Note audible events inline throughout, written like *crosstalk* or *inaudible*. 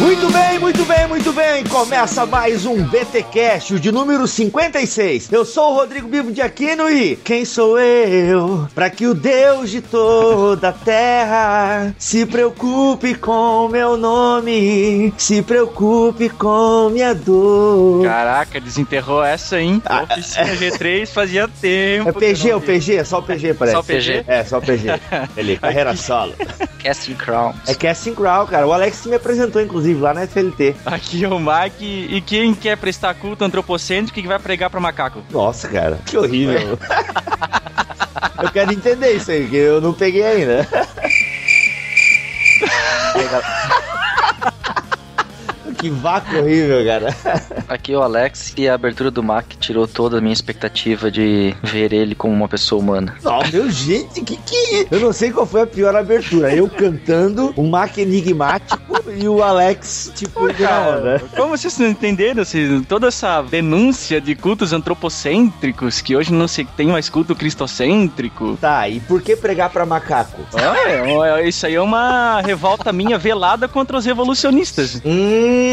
Muito bem, muito bem, muito bem. Começa mais um BTcast, o de número 56. Eu sou o Rodrigo Bibo de Aquino e quem sou eu? Para que o Deus de toda a terra se preocupe com meu nome, se preocupe com minha dor. Caraca, desenterrou essa, hein? Ah, Oficina G3 fazia tempo. É PG, o. PG, é só o PG parece. Só o PG? É, só o PG. Ele, carreira solo. Casting Crowns. É Casting Crown, cara. O Alex me apresentou, inclusive, lá na FLT. Aqui é o Mac e quem quer prestar culto antropocêntrico que vai pregar pra macaco? Nossa, cara, que horrível. *laughs* eu quero entender isso aí, que eu não peguei ainda. *laughs* que vácuo horrível, cara. *laughs* Aqui é o Alex e a abertura do Mac tirou toda a minha expectativa de ver ele como uma pessoa humana. Não, meu gente, que que é? Eu não sei qual foi a pior abertura. Eu cantando, o Mac enigmático e o Alex, tipo, na onda. Como vocês não entenderam assim, toda essa denúncia de cultos antropocêntricos, que hoje não se tem mais culto cristocêntrico? Tá, e por que pregar pra macaco? É, isso aí é uma revolta minha velada contra os revolucionistas. Hum,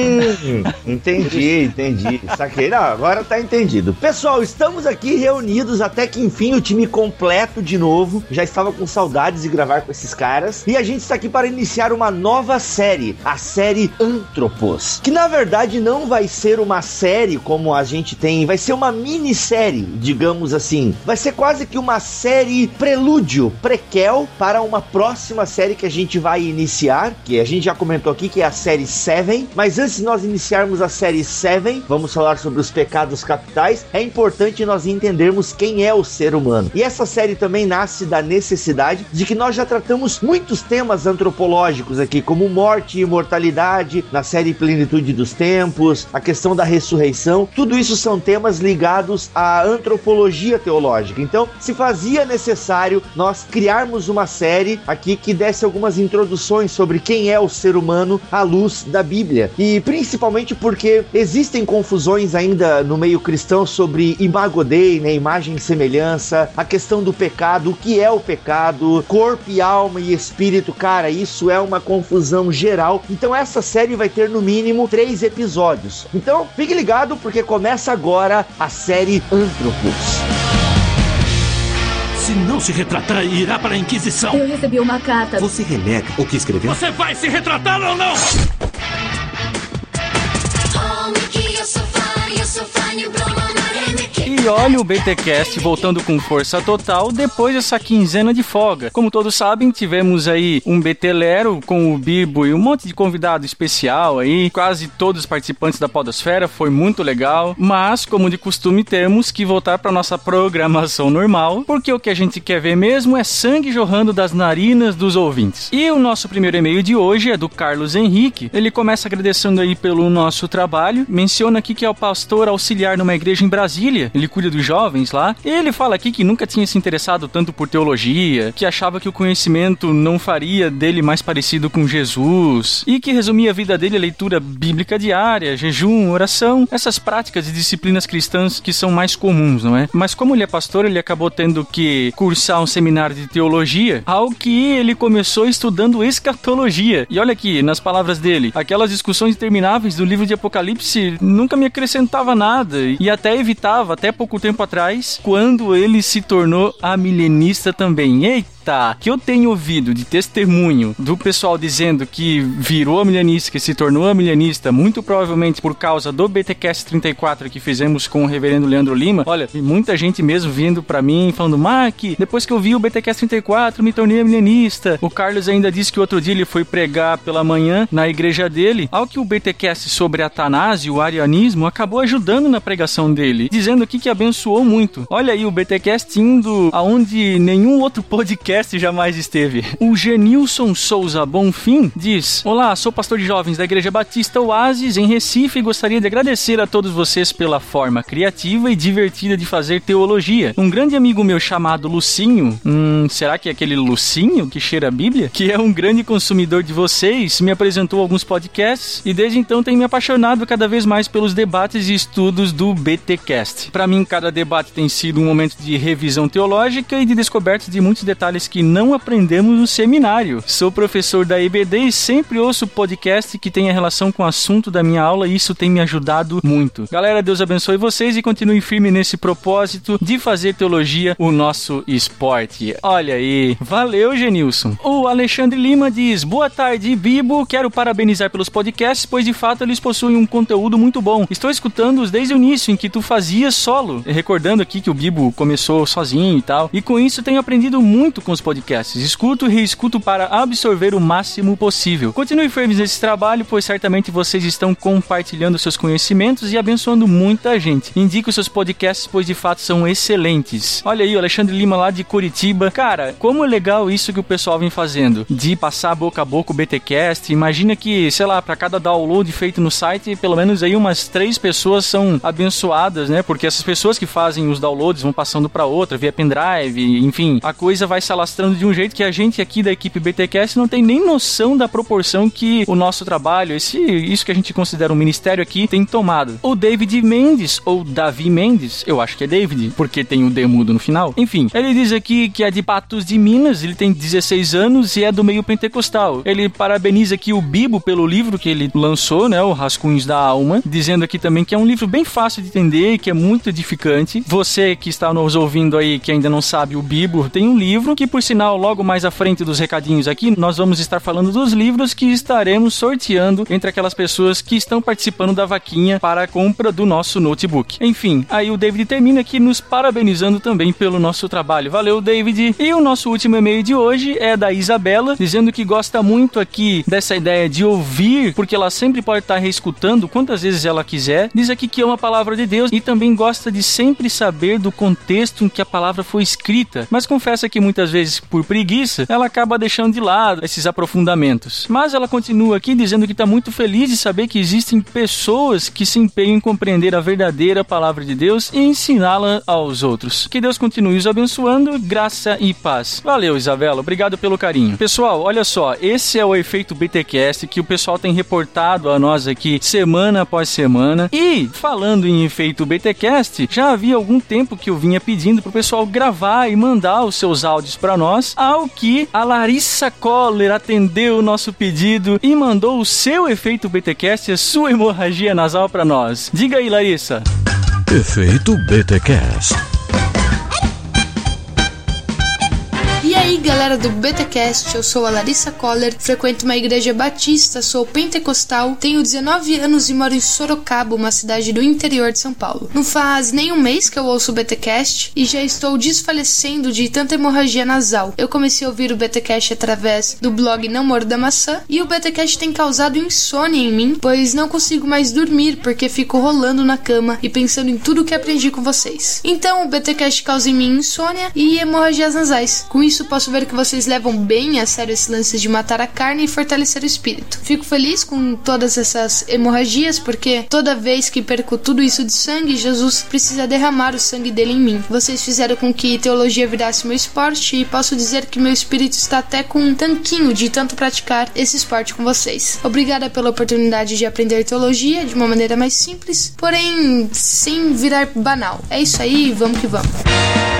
entendi, entendi. Saquei. Não, agora tá entendido. Pessoal, estamos aqui reunidos até que enfim o time completo de novo. Já estava com saudades de gravar com esses caras. E a gente está aqui para iniciar uma nova série, a série Antropos. Que na verdade não vai ser uma série como a gente tem, vai ser uma minissérie, digamos assim. Vai ser quase que uma série prelúdio, prequel para uma próxima série que a gente vai iniciar, que a gente já comentou aqui que é a série Seven, mas antes de nós iniciarmos a série Seven, vamos falar sobre os pecados capitais, é importante nós entendermos quem é o ser humano. E essa série também nasce da necessidade de que nós já tratamos muitos temas antropológicos aqui, como morte e imortalidade, na série Plenitude dos Tempos, a questão da ressurreição, tudo isso são temas ligados à antropologia teológica. Então, se fazia necessário nós criarmos uma série aqui que desse algumas introduções sobre quem é o ser humano à luz da Bíblia. E principalmente porque existem confusões ainda no meio cristão sobre imago Dei, né, imagem e semelhança, a questão do pecado, o que é o pecado, corpo e alma e espírito, cara, isso é uma confusão geral. Então essa série vai ter no mínimo três episódios. Então fique ligado porque começa agora a série Antropos. Se não se retratar, irá para a Inquisição. Eu recebi uma carta. Você renega o que escreveu? Você vai se retratar ou não? E olha o BTcast voltando com força total depois dessa quinzena de folga. Como todos sabem, tivemos aí um BT Lero com o Bibo e um monte de convidado especial aí, quase todos os participantes da Podosfera, foi muito legal. Mas, como de costume, temos que voltar para nossa programação normal, porque o que a gente quer ver mesmo é sangue jorrando das narinas dos ouvintes. E o nosso primeiro e-mail de hoje é do Carlos Henrique. Ele começa agradecendo aí pelo nosso trabalho, menciona aqui que é o pastor auxiliar numa igreja em Brasília. Ele cuida dos jovens lá. Ele fala aqui que nunca tinha se interessado tanto por teologia, que achava que o conhecimento não faria dele mais parecido com Jesus e que resumia a vida dele a leitura bíblica diária, jejum, oração, essas práticas e disciplinas cristãs que são mais comuns, não é? Mas como ele é pastor, ele acabou tendo que cursar um seminário de teologia, ao que ele começou estudando escatologia. E olha aqui, nas palavras dele, aquelas discussões intermináveis do livro de Apocalipse nunca me acrescentava nada e até evitava, até pouco tempo atrás, quando ele se tornou amilenista também. Eita! Que eu tenho ouvido de testemunho do pessoal dizendo que virou milenista, que se tornou milenista, muito provavelmente por causa do BTcast 34 que fizemos com o reverendo Leandro Lima. Olha, muita gente mesmo vindo pra mim falando: Mark, depois que eu vi o BTcast 34, me tornei milenista. O Carlos ainda disse que outro dia ele foi pregar pela manhã na igreja dele, ao que o BTcast sobre Atanásio, o arianismo, acabou ajudando na pregação dele, dizendo aqui que abençoou muito. Olha aí o BTcast indo aonde nenhum outro podcast BTcast jamais esteve. O Genilson Souza Bonfim diz: Olá, sou pastor de jovens da Igreja Batista Oasis em Recife e gostaria de agradecer a todos vocês pela forma criativa e divertida de fazer teologia. Um grande amigo meu chamado Lucinho, hum, será que é aquele Lucinho que cheira a Bíblia? Que é um grande consumidor de vocês, me apresentou alguns podcasts e desde então tem me apaixonado cada vez mais pelos debates e estudos do BTcast. Para mim, cada debate tem sido um momento de revisão teológica e de descobertas de muitos detalhes que não aprendemos no seminário. Sou professor da EBD e sempre ouço podcast que tenha relação com o assunto da minha aula e isso tem me ajudado muito. Galera, Deus abençoe vocês e continue firme nesse propósito de fazer teologia o nosso esporte. Olha aí, valeu, Genilson. O Alexandre Lima diz: Boa tarde, Bibo. Quero parabenizar pelos podcasts, pois de fato eles possuem um conteúdo muito bom. Estou escutando-os desde o início, em que tu fazias solo. Recordando aqui que o Bibo começou sozinho e tal. E com isso tenho aprendido muito com os podcasts. Escuto e reescuto para absorver o máximo possível. Continue firmes nesse trabalho, pois certamente vocês estão compartilhando seus conhecimentos e abençoando muita gente. Indico seus podcasts, pois de fato são excelentes. Olha aí, o Alexandre Lima lá de Curitiba. Cara, como é legal isso que o pessoal vem fazendo. De passar boca a boca o BTcast. Imagina que, sei lá, para cada download feito no site, pelo menos aí umas três pessoas são abençoadas, né? Porque essas pessoas que fazem os downloads vão passando para outra via pendrive, enfim, a coisa vai se alastrando de um jeito que a gente aqui da equipe BTcast não tem nem noção da proporção que o nosso trabalho, esse isso que a gente considera um ministério aqui, tem tomado. O David Mendes ou Davi Mendes, eu acho que é David, porque tem o D mudo no final. Enfim, ele diz aqui que é de Patos de Minas, ele tem 16 anos e é do meio pentecostal. Ele parabeniza aqui o Bibo pelo livro que ele lançou, né, o Rascunhos da Alma, dizendo aqui também que é um livro bem fácil de entender e que é muito edificante. Você que está nos ouvindo aí, que ainda não sabe, o Bibo tem um livro que, por sinal, logo mais à frente dos recadinhos aqui, nós vamos estar falando dos livros que estaremos sorteando entre aquelas pessoas que estão participando da vaquinha para a compra do nosso notebook. Enfim, aí o David termina aqui nos parabenizando também pelo nosso trabalho. Valeu, David. E o nosso último e-mail de hoje é da Isabela, dizendo que gosta muito aqui dessa ideia de ouvir, porque ela sempre pode estar reescutando quantas vezes ela quiser. Diz aqui que ama a palavra de Deus e também gosta de sempre saber do contexto em que a palavra foi escrita, mas confessa que muitas vezes, por preguiça, ela acaba deixando de lado esses aprofundamentos. Mas ela continua aqui dizendo que está muito feliz de saber que existem pessoas que se empenham em compreender a verdadeira palavra de Deus e ensiná-la aos outros. Que Deus continue os abençoando, graça e paz. Valeu, Isabela, obrigado pelo carinho. Pessoal, olha só, esse é o efeito BTcast que o pessoal tem reportado a nós aqui semana após semana. E falando em efeito BTcast, já havia algum tempo que eu vinha pedindo pro pessoal gravar e mandar os seus áudios para nós, ao que a Larissa Coller atendeu o nosso pedido e mandou o seu efeito BTcast, a sua hemorragia nasal para nós. Diga aí, Larissa. Efeito BTcast. Galera do BTcast, eu sou a Larissa Coller, frequento uma igreja batista, sou pentecostal, tenho 19 anos e moro em Sorocaba, uma cidade do interior de São Paulo. Não faz nem um mês que eu ouço o BTcast e já estou desfalecendo de tanta hemorragia nasal. Eu comecei a ouvir o BTcast através do blog Não Moro da Maçã e o BTcast tem causado insônia em mim, pois não consigo mais dormir porque fico rolando na cama e pensando em tudo que aprendi com vocês. Então, o BTcast causa em mim insônia e hemorragias nasais. Com isso, posso ver que vocês levam bem a sério esse lance de matar a carne e fortalecer o espírito. Fico feliz com todas essas hemorragias, porque toda vez que perco tudo isso de sangue, Jesus precisa derramar o sangue dele em mim. Vocês fizeram com que teologia virasse meu esporte e posso dizer que meu espírito está até com um tanquinho de tanto praticar esse esporte com vocês. Obrigada pela oportunidade de aprender teologia de uma maneira mais simples, porém sem virar banal. É isso aí, vamos que vamos.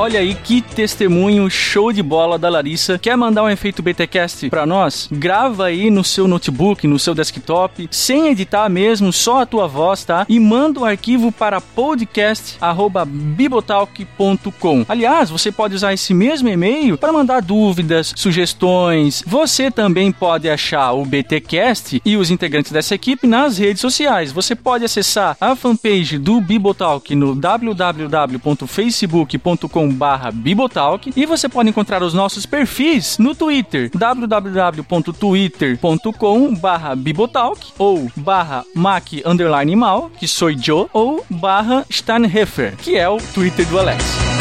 Olha aí que testemunho show de bola da Larissa. Quer mandar um efeito BTcast para nós? Grava aí no seu notebook, no seu desktop, sem editar mesmo, só a tua voz, tá? E manda o arquivo para podcast@bibotalk.com. Aliás, você pode usar esse mesmo e-mail para mandar dúvidas, sugestões. Você também pode achar o BTcast e os integrantes dessa equipe nas redes sociais. Você pode acessar a fanpage do Bibotalk no www.facebook.com barra Bibotalk e você pode encontrar os nossos perfis no Twitter www.twitter.com barra Bibotalk ou barra Mac mal, que sou Joe, ou barra Steinheffer, que é o Twitter do Alex.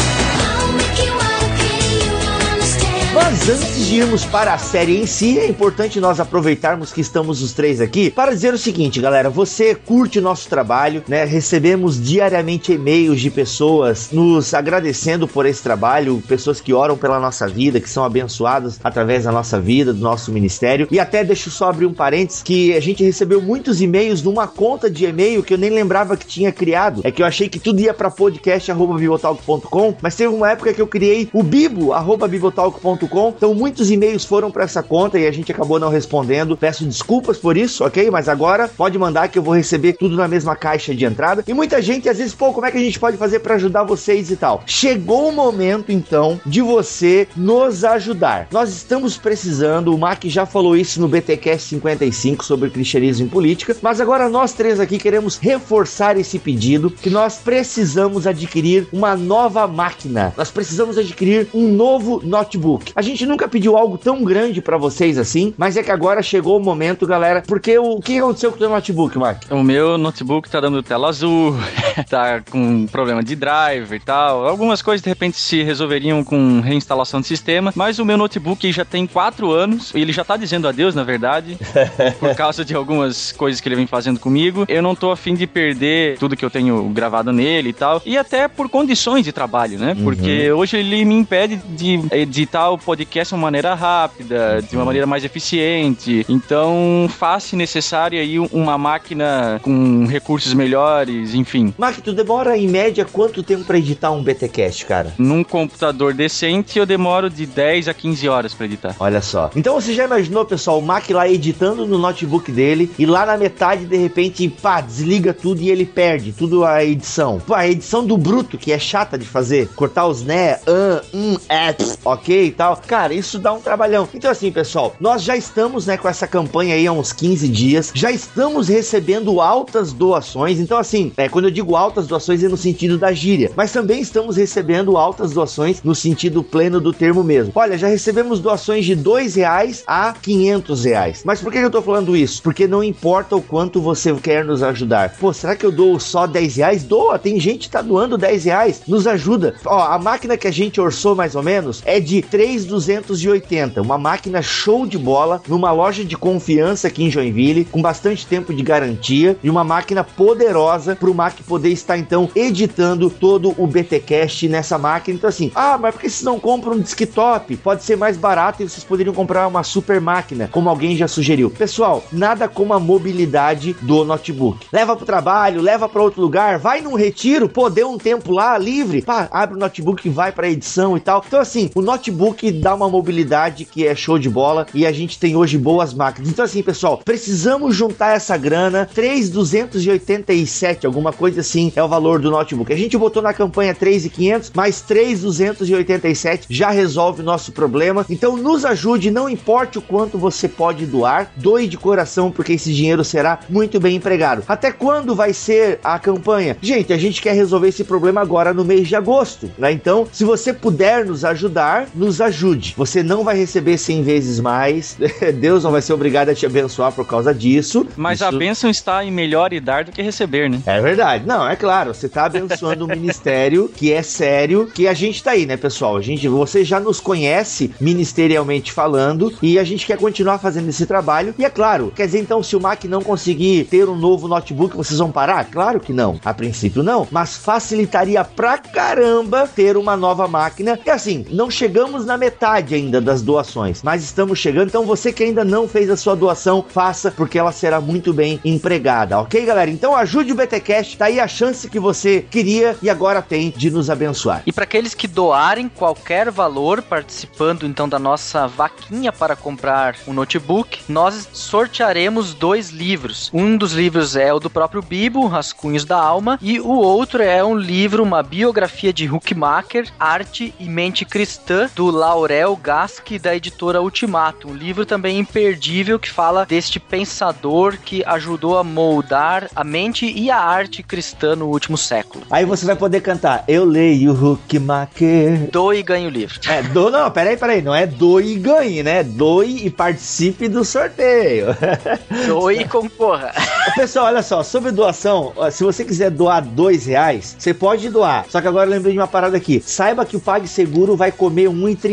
Mas antes de irmos para a série em si, é importante nós aproveitarmos que estamos os três aqui para dizer o seguinte, galera: você curte o nosso trabalho, né? Recebemos diariamente e-mails de pessoas nos agradecendo por esse trabalho, pessoas que oram pela nossa vida, que são abençoadas através da nossa vida, do nosso ministério. E até deixo só abrir um parênteses que a gente recebeu muitos e-mails numa conta de e-mail que eu nem lembrava que tinha criado. É que eu achei que tudo ia para podcast@bibotalk.com, mas teve uma época que eu criei o bibo@bibotalk.com. Então muitos e-mails foram para essa conta e a gente acabou não respondendo. Peço desculpas por isso, OK? Mas agora pode mandar que eu vou receber tudo na mesma caixa de entrada. E muita gente às vezes, pô, como é que a gente pode fazer para ajudar vocês e tal? Chegou o momento então de você nos ajudar. Nós estamos precisando, o Mac já falou isso no BTcast 55 sobre cristianismo e política, mas agora nós três aqui queremos reforçar esse pedido que nós precisamos adquirir uma nova máquina. Nós precisamos adquirir um novo notebook. A gente nunca pediu algo tão grande para vocês assim, mas é que agora chegou o momento, galera, porque o, o que aconteceu com o teu notebook, Mac? O meu notebook tá dando tela azul, *laughs* tá com problema de driver e tal. Algumas coisas de repente se resolveriam com reinstalação de sistema, mas o meu notebook já tem quatro anos, ele já tá dizendo adeus, na verdade, *laughs* por causa de algumas coisas que ele vem fazendo comigo. Eu não tô afim de perder tudo que eu tenho gravado nele e tal, e até por condições de trabalho, né? Porque hoje ele me impede de editar o podcast de uma maneira rápida, de uma maneira mais eficiente. Então, faz necessário aí uma máquina com recursos melhores, enfim. Mac, tu demora em média quanto tempo para editar um BTcast, cara? Num computador decente, eu demoro de 10 a 15 horas pra editar. Olha só. Então você já imaginou, pessoal, o Mac lá editando no notebook dele e lá na metade, de repente, pá, desliga tudo e ele perde tudo a edição. Pô, a edição do bruto, que é chata de fazer, cortar os né, an, um, é, ok e tal. Cara, isso dá um trabalhão. Então assim, pessoal, nós já estamos, né, com essa campanha aí há uns 15 dias, já estamos recebendo altas doações. Então assim, é, quando eu digo altas doações é no sentido da gíria, mas também estamos recebendo altas doações no sentido pleno do termo mesmo. Olha, já recebemos doações de dois reais a 500 reais. Mas por que eu tô falando isso? Porque não importa o quanto você quer nos ajudar. Pô, será que eu dou só 10 reais? Doa, tem gente que tá doando 10 reais, nos ajuda. Ó, a máquina que a gente orçou mais ou menos é de 3,280, uma máquina show de bola, numa loja de confiança aqui em Joinville, com bastante tempo de garantia e uma máquina poderosa pro Mac poder estar então editando todo o BTcast nessa máquina. Então assim, ah, mas por que vocês não compram um desktop? Pode ser mais barato e vocês poderiam comprar uma super máquina, como alguém já sugeriu. Pessoal, nada como a mobilidade do notebook. Leva pro trabalho, leva para outro lugar, vai num retiro, pô, deu um tempo lá livre, pá, abre o notebook e vai para edição e tal. Então assim, o notebook dá uma mobilidade que é show de bola e a gente tem hoje boas máquinas. Então assim, pessoal, precisamos juntar essa grana, 3,287, alguma coisa assim, é o valor do notebook. A gente botou na campanha 3,500, mais 3,287 já resolve o nosso problema. Então nos ajude, não importe o quanto você pode doar, doe de coração porque esse dinheiro será muito bem empregado. Até quando vai ser a campanha? Gente, a gente quer resolver esse problema agora no mês de agosto, né? Então, se você puder nos ajudar, nos ajude. Você não vai receber 100 vezes mais. *laughs* Deus não vai ser obrigado a te abençoar por causa disso. Mas Isso- a bênção está em melhor e dar do que receber, né? É verdade. Não, é claro, você tá abençoando um *laughs* ministério que é sério, que a gente tá aí, né, pessoal? A gente, você já nos conhece ministerialmente falando e a gente quer continuar fazendo esse trabalho. E é claro, quer dizer então, se o Mac não conseguir ter um novo notebook, vocês vão parar? Claro que não. A princípio não, mas facilitaria pra caramba ter uma nova máquina. E assim, não chegamos na metade ainda das doações, mas estamos chegando. Então você que ainda não fez a sua doação, faça, porque ela será muito bem empregada, ok, galera? Então ajude o BTcast, tá aí a chance que você queria e agora tem de nos abençoar. E para aqueles que doarem qualquer valor, participando então da nossa vaquinha para comprar um notebook, nós sortearemos dois livros. Um dos livros é o do próprio Bibo, Rascunhos da Alma, e o outro é um livro, uma biografia de Huckmacher, Arte e Mente Cristã, do Laurel Gask, da editora Ultimato. Um livro também imperdível que fala deste pensador que ajudou a moldar a mente e a arte cristã no último século. Aí você vai poder cantar Eu leio Huckmacher. Doe e ganhe o livro. É, do, não, peraí, peraí, não é doe e ganhe, né? Doe e participe do sorteio. *laughs* Doe e concorra. Pessoal, olha só, sobre doação, se você quiser doar dois reais, você pode doar. Só que agora eu lembrei de uma parada aqui. Saiba que o PagSeguro vai comer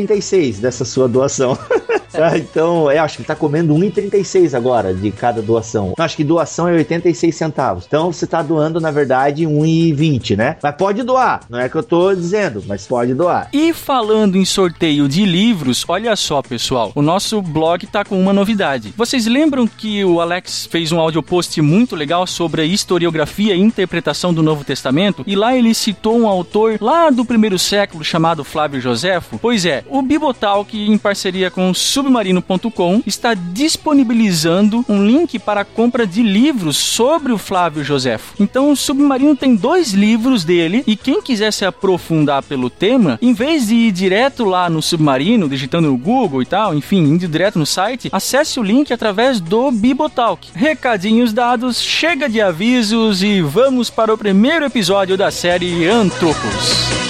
1,36 dessa sua doação. *laughs* Ah, então, eu acho que tá comendo 1,36 agora de cada doação. Eu acho que doação é 86 centavos. Então, você tá doando, na verdade, 1,20, né? Mas pode doar. Não é que eu tô dizendo, mas pode doar. E falando em sorteio de livros, olha só, pessoal, o nosso blog tá com uma novidade. Vocês lembram que o Alex fez um audio post muito legal sobre a historiografia e interpretação do Novo Testamento? E lá ele citou um autor lá do primeiro século chamado Flávio Joséfo? Pois é, o Bibotalk, em parceria com submarino.com, está disponibilizando um link para a compra de livros sobre o Flávio Joséfo. Então, o Submarino tem dois livros dele e quem quiser se aprofundar pelo tema, em vez de ir direto lá no Submarino, digitando no Google e tal, enfim, indo direto no site, acesse o link através do Bibotalk. Recadinhos dados, chega de avisos e vamos para o primeiro episódio da série Antropos.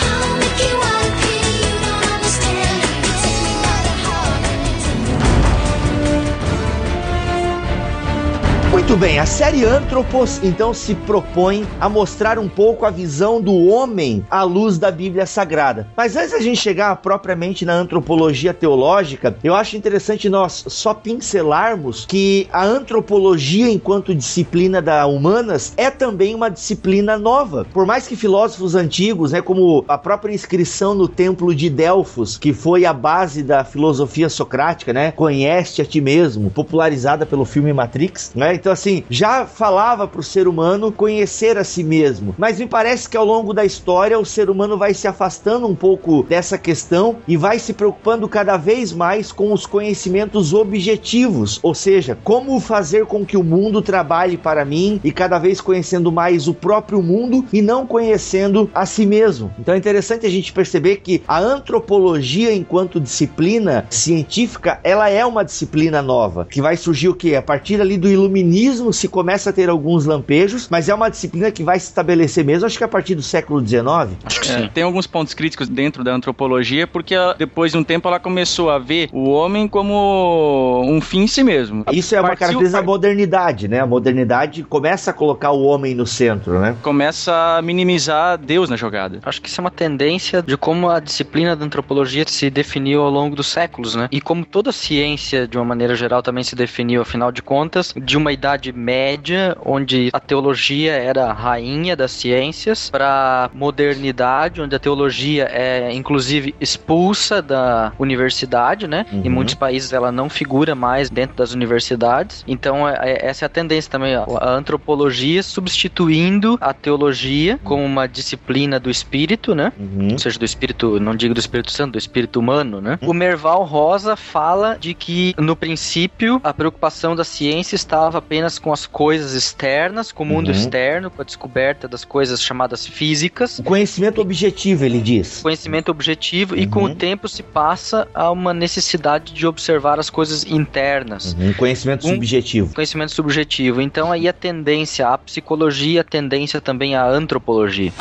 Muito bem, a série Antropos então se propõe a mostrar um pouco a visão do homem à luz da Bíblia Sagrada. Mas antes da gente chegar propriamente na antropologia teológica, eu acho interessante nós só pincelarmos que a antropologia, enquanto disciplina da humanas, é também uma disciplina nova. Por mais que filósofos antigos, né, como a própria inscrição no templo de Delfos, que foi a base da filosofia socrática, né, conhece a ti mesmo, popularizada pelo filme Matrix, né? Então assim, já falava para o ser humano conhecer a si mesmo. Mas me parece que ao longo da história o ser humano vai se afastando um pouco dessa questão e vai se preocupando cada vez mais com os conhecimentos objetivos, ou seja, como fazer com que o mundo trabalhe para mim e cada vez conhecendo mais o próprio mundo e não conhecendo a si mesmo. Então é interessante a gente perceber que a antropologia enquanto disciplina científica, ela é uma disciplina nova, que vai surgir o que? A partir ali do iluminismo se começa a ter alguns lampejos, mas é uma disciplina que vai se estabelecer mesmo, acho que a partir do século XIX. Acho que É, sim. tem alguns pontos críticos dentro da antropologia, porque ela- depois de um tempo ela começou a ver o homem como um fim em si mesmo. Isso é uma Partiu- característica da modernidade, né? A modernidade começa a colocar o homem no centro, né? Começa a minimizar Deus na jogada. Acho que isso é uma tendência de como a disciplina da antropologia se definiu ao longo dos séculos, né? E como toda ciência, de uma maneira geral, também se definiu, afinal de contas, de uma idade média, onde a teologia era a rainha das ciências, para modernidade, onde a teologia é, inclusive, expulsa da universidade, né? Em Uhum. muitos países ela não figura mais dentro das universidades. Então, é- é- essa é a tendência também, a a antropologia substituindo a teologia como uma disciplina do espírito, né? Uhum. Ou seja, do espírito, não digo do Espírito Santo, do espírito humano, né? O Merval Rosa fala de que, no princípio, a preocupação da ciência estava apenas com as coisas externas, com o mundo Uhum. externo, com a descoberta das coisas chamadas físicas, O conhecimento objetivo, ele diz. conhecimento objetivo, e com Uhum. o tempo se passa a uma necessidade de observar as coisas internas. Uhum. Conhecimento Um- subjetivo. Conhecimento subjetivo. Então aí a tendência à psicologia, a tendência também à antropologia.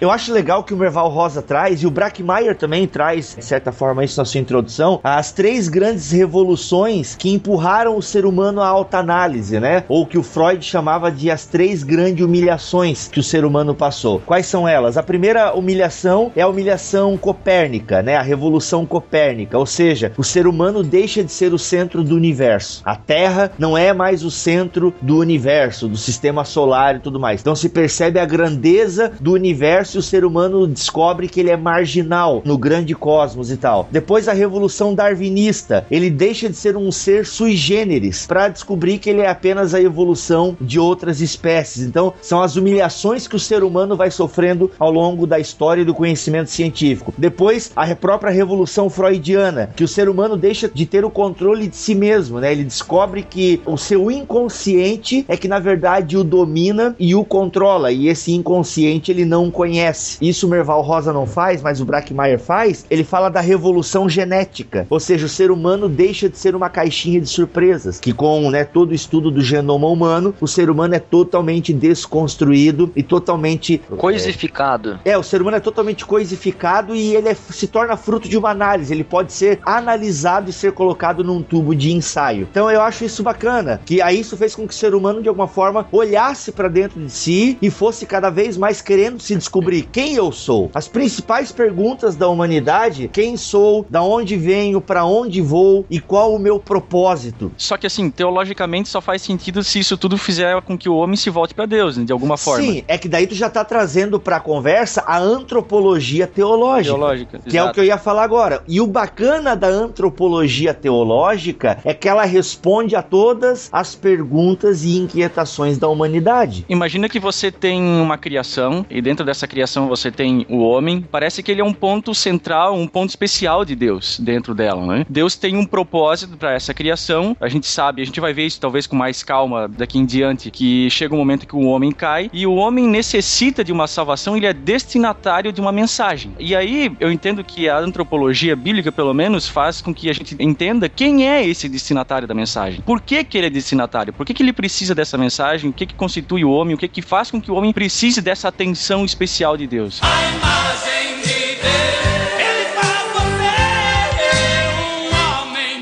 Eu acho legal que o Merval Rosa traz, e o Brackmeyer também traz, de certa forma, isso na sua introdução, as três grandes revoluções que empurraram o ser humano à alta análise, né? Ou que o Freud chamava de as três grandes humilhações que o ser humano passou. Quais são elas? A primeira humilhação é a humilhação copérnica, né? A revolução copérnica, ou seja, o ser humano deixa de ser o centro do universo. A Terra não é mais o centro do universo, do sistema solar e tudo mais. Então se percebe a grandeza do universo e o ser humano descobre que ele é marginal no grande cosmos e tal. Depois a revolução darwinista, ele deixa de ser um ser sui generis para descobrir que ele é apenas a evolução de outras espécies. Então são as humilhações que o ser humano vai sofrendo ao longo da história e do conhecimento científico. Depois a própria revolução freudiana, que o ser humano deixa de ter o controle de si mesmo, né? Ele descobre que o seu inconsciente é que na verdade o domina e o controla, e esse inconsciente ele não conhece. Conhece, isso o Merval Rosa não faz, mas o Brackmeier faz, ele fala da revolução genética. Ou seja, o ser humano deixa de ser uma caixinha de surpresas, que com né, todo o estudo do genoma humano, o ser humano é totalmente desconstruído e totalmente Coisificado. é, o ser humano é totalmente coisificado e ele é- se torna fruto de uma análise. Ele pode ser analisado e ser colocado num tubo de ensaio. Então eu acho isso bacana, que aí isso fez com que o ser humano de alguma forma olhasse para dentro de si e fosse cada vez mais querendo se descobrir quem eu sou. As principais perguntas da humanidade: quem sou, da onde venho, para onde vou e qual o meu propósito. Só que assim, teologicamente só faz sentido se isso tudo fizer com que o homem se volte pra Deus, né, de alguma forma. Sim, é que daí tu já tá trazendo pra conversa a antropologia teológica. Teológica. Que é o que eu ia falar agora. E o bacana da antropologia teológica é que ela responde a todas as perguntas e inquietações da humanidade. Imagina que você tem uma criação e dentro dessa criação você tem o homem. Parece que ele é um ponto central, um ponto especial de Deus dentro dela, né? Deus tem um propósito para essa criação. A gente sabe, a gente vai ver isso talvez com mais calma daqui em diante, que chega um momento que o homem cai e o homem necessita de uma salvação, ele é destinatário de uma mensagem. E aí eu entendo que a antropologia bíblica, pelo menos, faz com que a gente entenda quem é esse destinatário da mensagem. Por que, que ele é destinatário? Por que, que ele precisa dessa mensagem? O que, que constitui o homem? O que, que faz com que o homem precise dessa atenção especial de Deus? Ele faz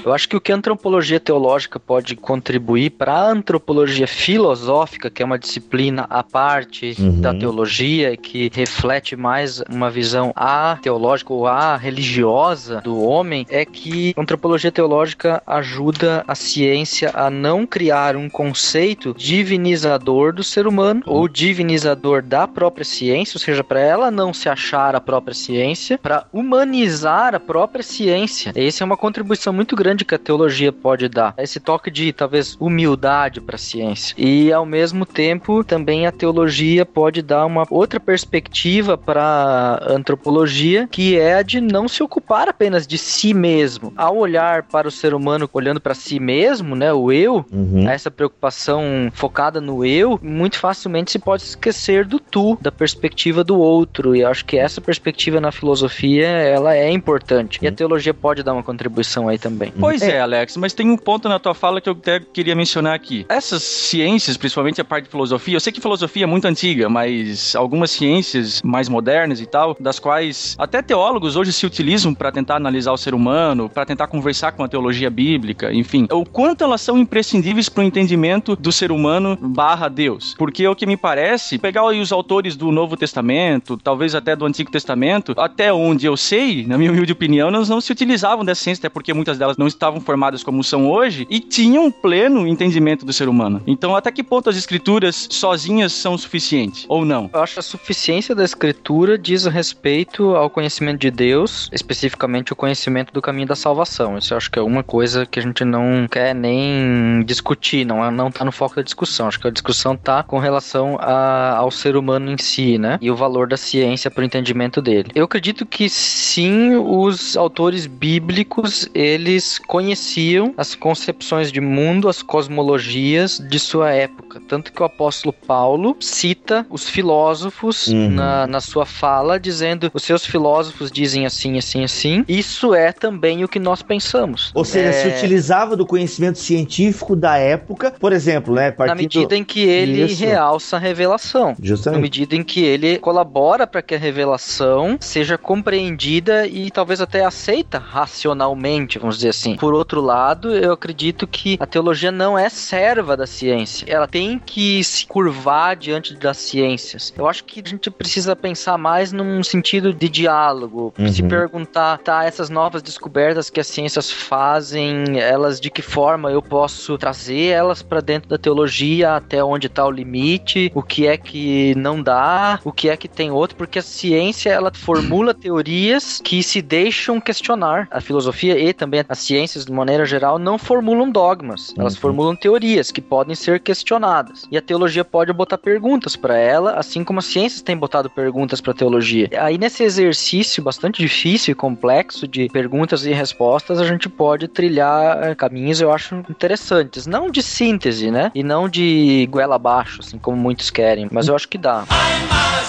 Eu acho que o que a antropologia teológica pode contribuir para a antropologia filosófica, que é uma disciplina à parte Uhum. da teologia, e que reflete mais uma visão ateológica ou religiosa do homem, é que a antropologia teológica ajuda a ciência a não criar um conceito divinizador do ser humano ou divinizador da própria ciência, ou seja, para ela não se achar a própria ciência, para humanizar a própria ciência. Essa é uma contribuição muito grande que a teologia pode dar. Esse toque de talvez humildade para a ciência. E ao mesmo tempo, também a teologia pode dar uma outra perspectiva para a antropologia, que é a de não se ocupar apenas de si mesmo. Ao olhar para o ser humano olhando para si mesmo, né, o eu, Uhum. essa preocupação focada no eu, muito facilmente se pode esquecer do tu, da perspectiva do outro. E acho que essa perspectiva na filosofia, ela é importante. E a teologia pode dar uma contribuição aí também. Pois é. Alex, mas tem um ponto na tua fala que eu até queria mencionar aqui. Essas ciências, principalmente a parte de filosofia, eu sei que filosofia é muito antiga, mas algumas ciências mais modernas e tal, das quais até teólogos hoje se utilizam para tentar analisar o ser humano, para tentar conversar com a teologia bíblica, enfim, o quanto elas são imprescindíveis para o entendimento do ser humano barra Deus. Porque o que me parece, pegar aí os autores do Novo Testamento, talvez até do Antigo Testamento, até onde eu sei, na minha humilde opinião, elas não se utilizavam dessa ciência, até porque muitas delas não estavam formadas como são hoje e tinham um pleno entendimento do ser humano. Então, até que ponto as escrituras sozinhas são suficientes ou não? Eu acho que a suficiência da escritura diz respeito ao conhecimento de Deus, especificamente o conhecimento do caminho da salvação. Isso eu acho que é uma coisa que a gente não quer nem discutir, não, é- não tá no foco da discussão. Acho que a discussão tá com relação a- ao ser humano em si, né? E o valor da ciência para o entendimento dele. Eu acredito que sim, os autores bíblicos, eles conheciam as concepções de mundo, as cosmologias de sua época. Tanto que o apóstolo Paulo cita os filósofos Uhum. na, na sua fala, dizendo: os seus filósofos dizem assim, assim, assim. Isso é também o que nós pensamos. Ou seja, É, se utilizava do conhecimento científico da época, por exemplo, né? na partindo- medida em que ele Isso. realça a revelação. Na Justamente. medida em que ele colabora para que a revelação seja compreendida e talvez até aceita racionalmente, vamos dizer assim. Por outro lado, eu acredito que a teologia não é serva da ciência. Ela tem que se curvar diante das ciências. Eu acho que a gente precisa pensar mais num sentido de diálogo, Uhum. se perguntar, tá, essas novas descobertas que as ciências fazem, elas de que forma eu posso trazer elas para dentro da teologia, até onde está o limite, o que é que não dá, o que é que tem outro, porque a ciência ela formula teorias que se deixam questionar. A filosofia e também as ciências de maneira geral não formulam dogmas, elas Uhum. formulam teorias que podem ser questionadas. E a teologia pode botar perguntas para ela, assim como as ciências têm botado perguntas para a teologia. Aí nesse exercício bastante difícil e complexo de perguntas e respostas, a gente pode trilhar eh, caminhos eu acho interessantes, não de síntese, né? E não de goela abaixo, assim como muitos querem, mas eu acho que dá. A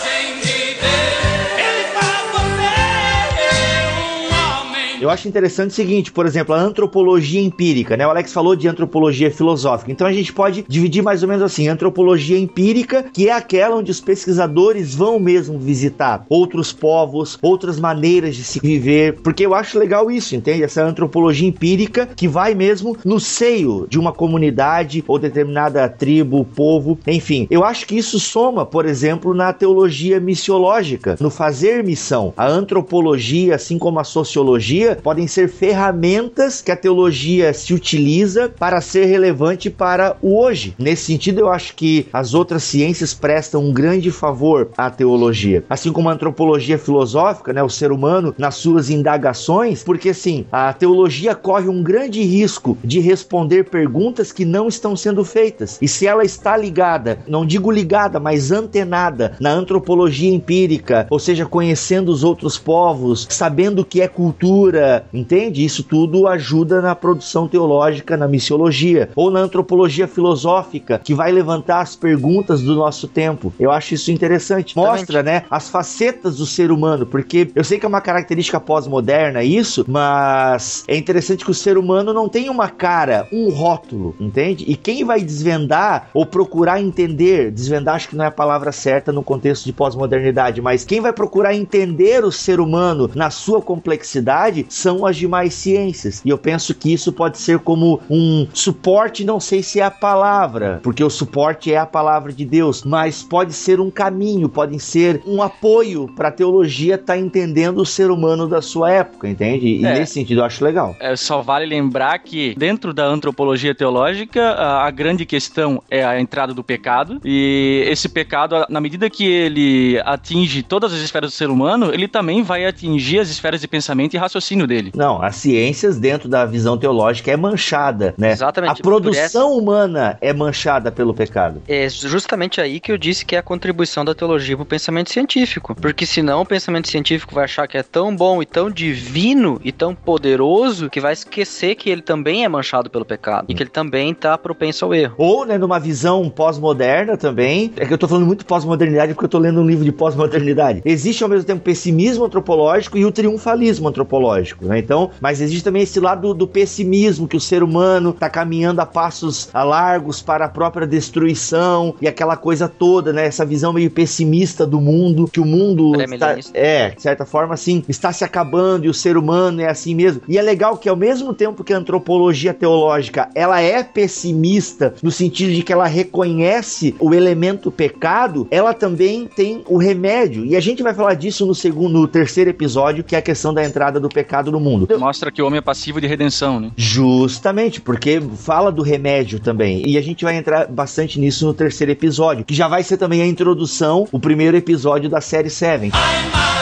Eu acho interessante o seguinte, por exemplo, a antropologia empírica, né? O Alex falou de antropologia filosófica. Então a gente pode dividir mais ou menos assim, antropologia empírica, que é aquela onde os pesquisadores vão mesmo visitar outros povos, outras maneiras de se viver, porque eu acho legal isso, entende? Essa antropologia empírica que vai mesmo no seio de uma comunidade ou determinada tribo, povo, enfim. Eu acho que isso soma, por exemplo, na teologia missiológica, no fazer missão. A antropologia, assim como a sociologia, podem ser ferramentas que a teologia se utiliza para ser relevante para o hoje. Nesse sentido, eu acho que as outras ciências prestam um grande favor à teologia. Assim como a antropologia filosófica, né, o ser humano nas suas indagações, porque assim, a teologia corre um grande risco de responder perguntas que não estão sendo feitas. E se ela está ligada, não digo ligada, mas antenada na antropologia empírica, ou seja, conhecendo os outros povos, sabendo o que é cultura, entende? Isso tudo ajuda na produção teológica, na missiologia, ou na antropologia filosófica, que vai levantar as perguntas do nosso tempo. Eu acho isso interessante. Mostra, né, as facetas do ser humano, porque eu sei que é uma característica pós-moderna isso, mas é interessante que o ser humano não tem uma cara, um rótulo, entende? E quem vai desvendar ou procurar entender, desvendar acho que não é a palavra certa no contexto de pós-modernidade, mas quem vai procurar entender o ser humano na sua complexidade são as demais ciências. E eu penso que isso pode ser como um suporte, não sei se é a palavra, porque o suporte é a palavra de Deus, mas pode ser um caminho, podem ser um apoio para a teologia estar tá entendendo o ser humano da sua época, entende? E É. nesse sentido eu acho legal. É, só vale lembrar que dentro da antropologia teológica, a, a grande questão é a entrada do pecado. E esse pecado, na medida que ele atinge todas as esferas do ser humano, ele também vai atingir as esferas de pensamento e raciocínio dele. Não, as ciências dentro da visão teológica é manchada, né? Exatamente. A produção humana é manchada pelo pecado. É justamente aí que eu disse que é a contribuição da teologia para o pensamento científico. Porque senão o pensamento científico vai achar que é tão bom e tão divino e tão poderoso que vai esquecer que ele também é manchado pelo pecado e que ele também está propenso ao erro. Ou, né, numa visão pós-moderna também. É que eu tô falando muito pós-modernidade porque eu tô lendo um livro de pós-modernidade. Existe ao mesmo tempo pessimismo antropológico e o triunfalismo antropológico, né? Então, mas existe também esse lado do, pessimismo que o ser humano tá caminhando a passos largos para a própria destruição e aquela coisa toda, né? Essa visão meio pessimista do mundo, que o mundo está, é, de certa forma, assim, está se acabando e o ser humano é assim mesmo. E é legal que ao mesmo tempo que a antropologia teológica, ela é pessimista no sentido de que ela reconhece o elemento pecado, ela também tem o remédio. E a gente vai falar disso no segundo, no terceiro episódio, que é a questão da entrada do pecado no mundo. Mostra que o homem é passivo de redenção, né? Justamente, porque fala do remédio também. E a gente vai entrar bastante nisso no terceiro episódio, que já vai ser também a introdução, o primeiro episódio da série Seven. A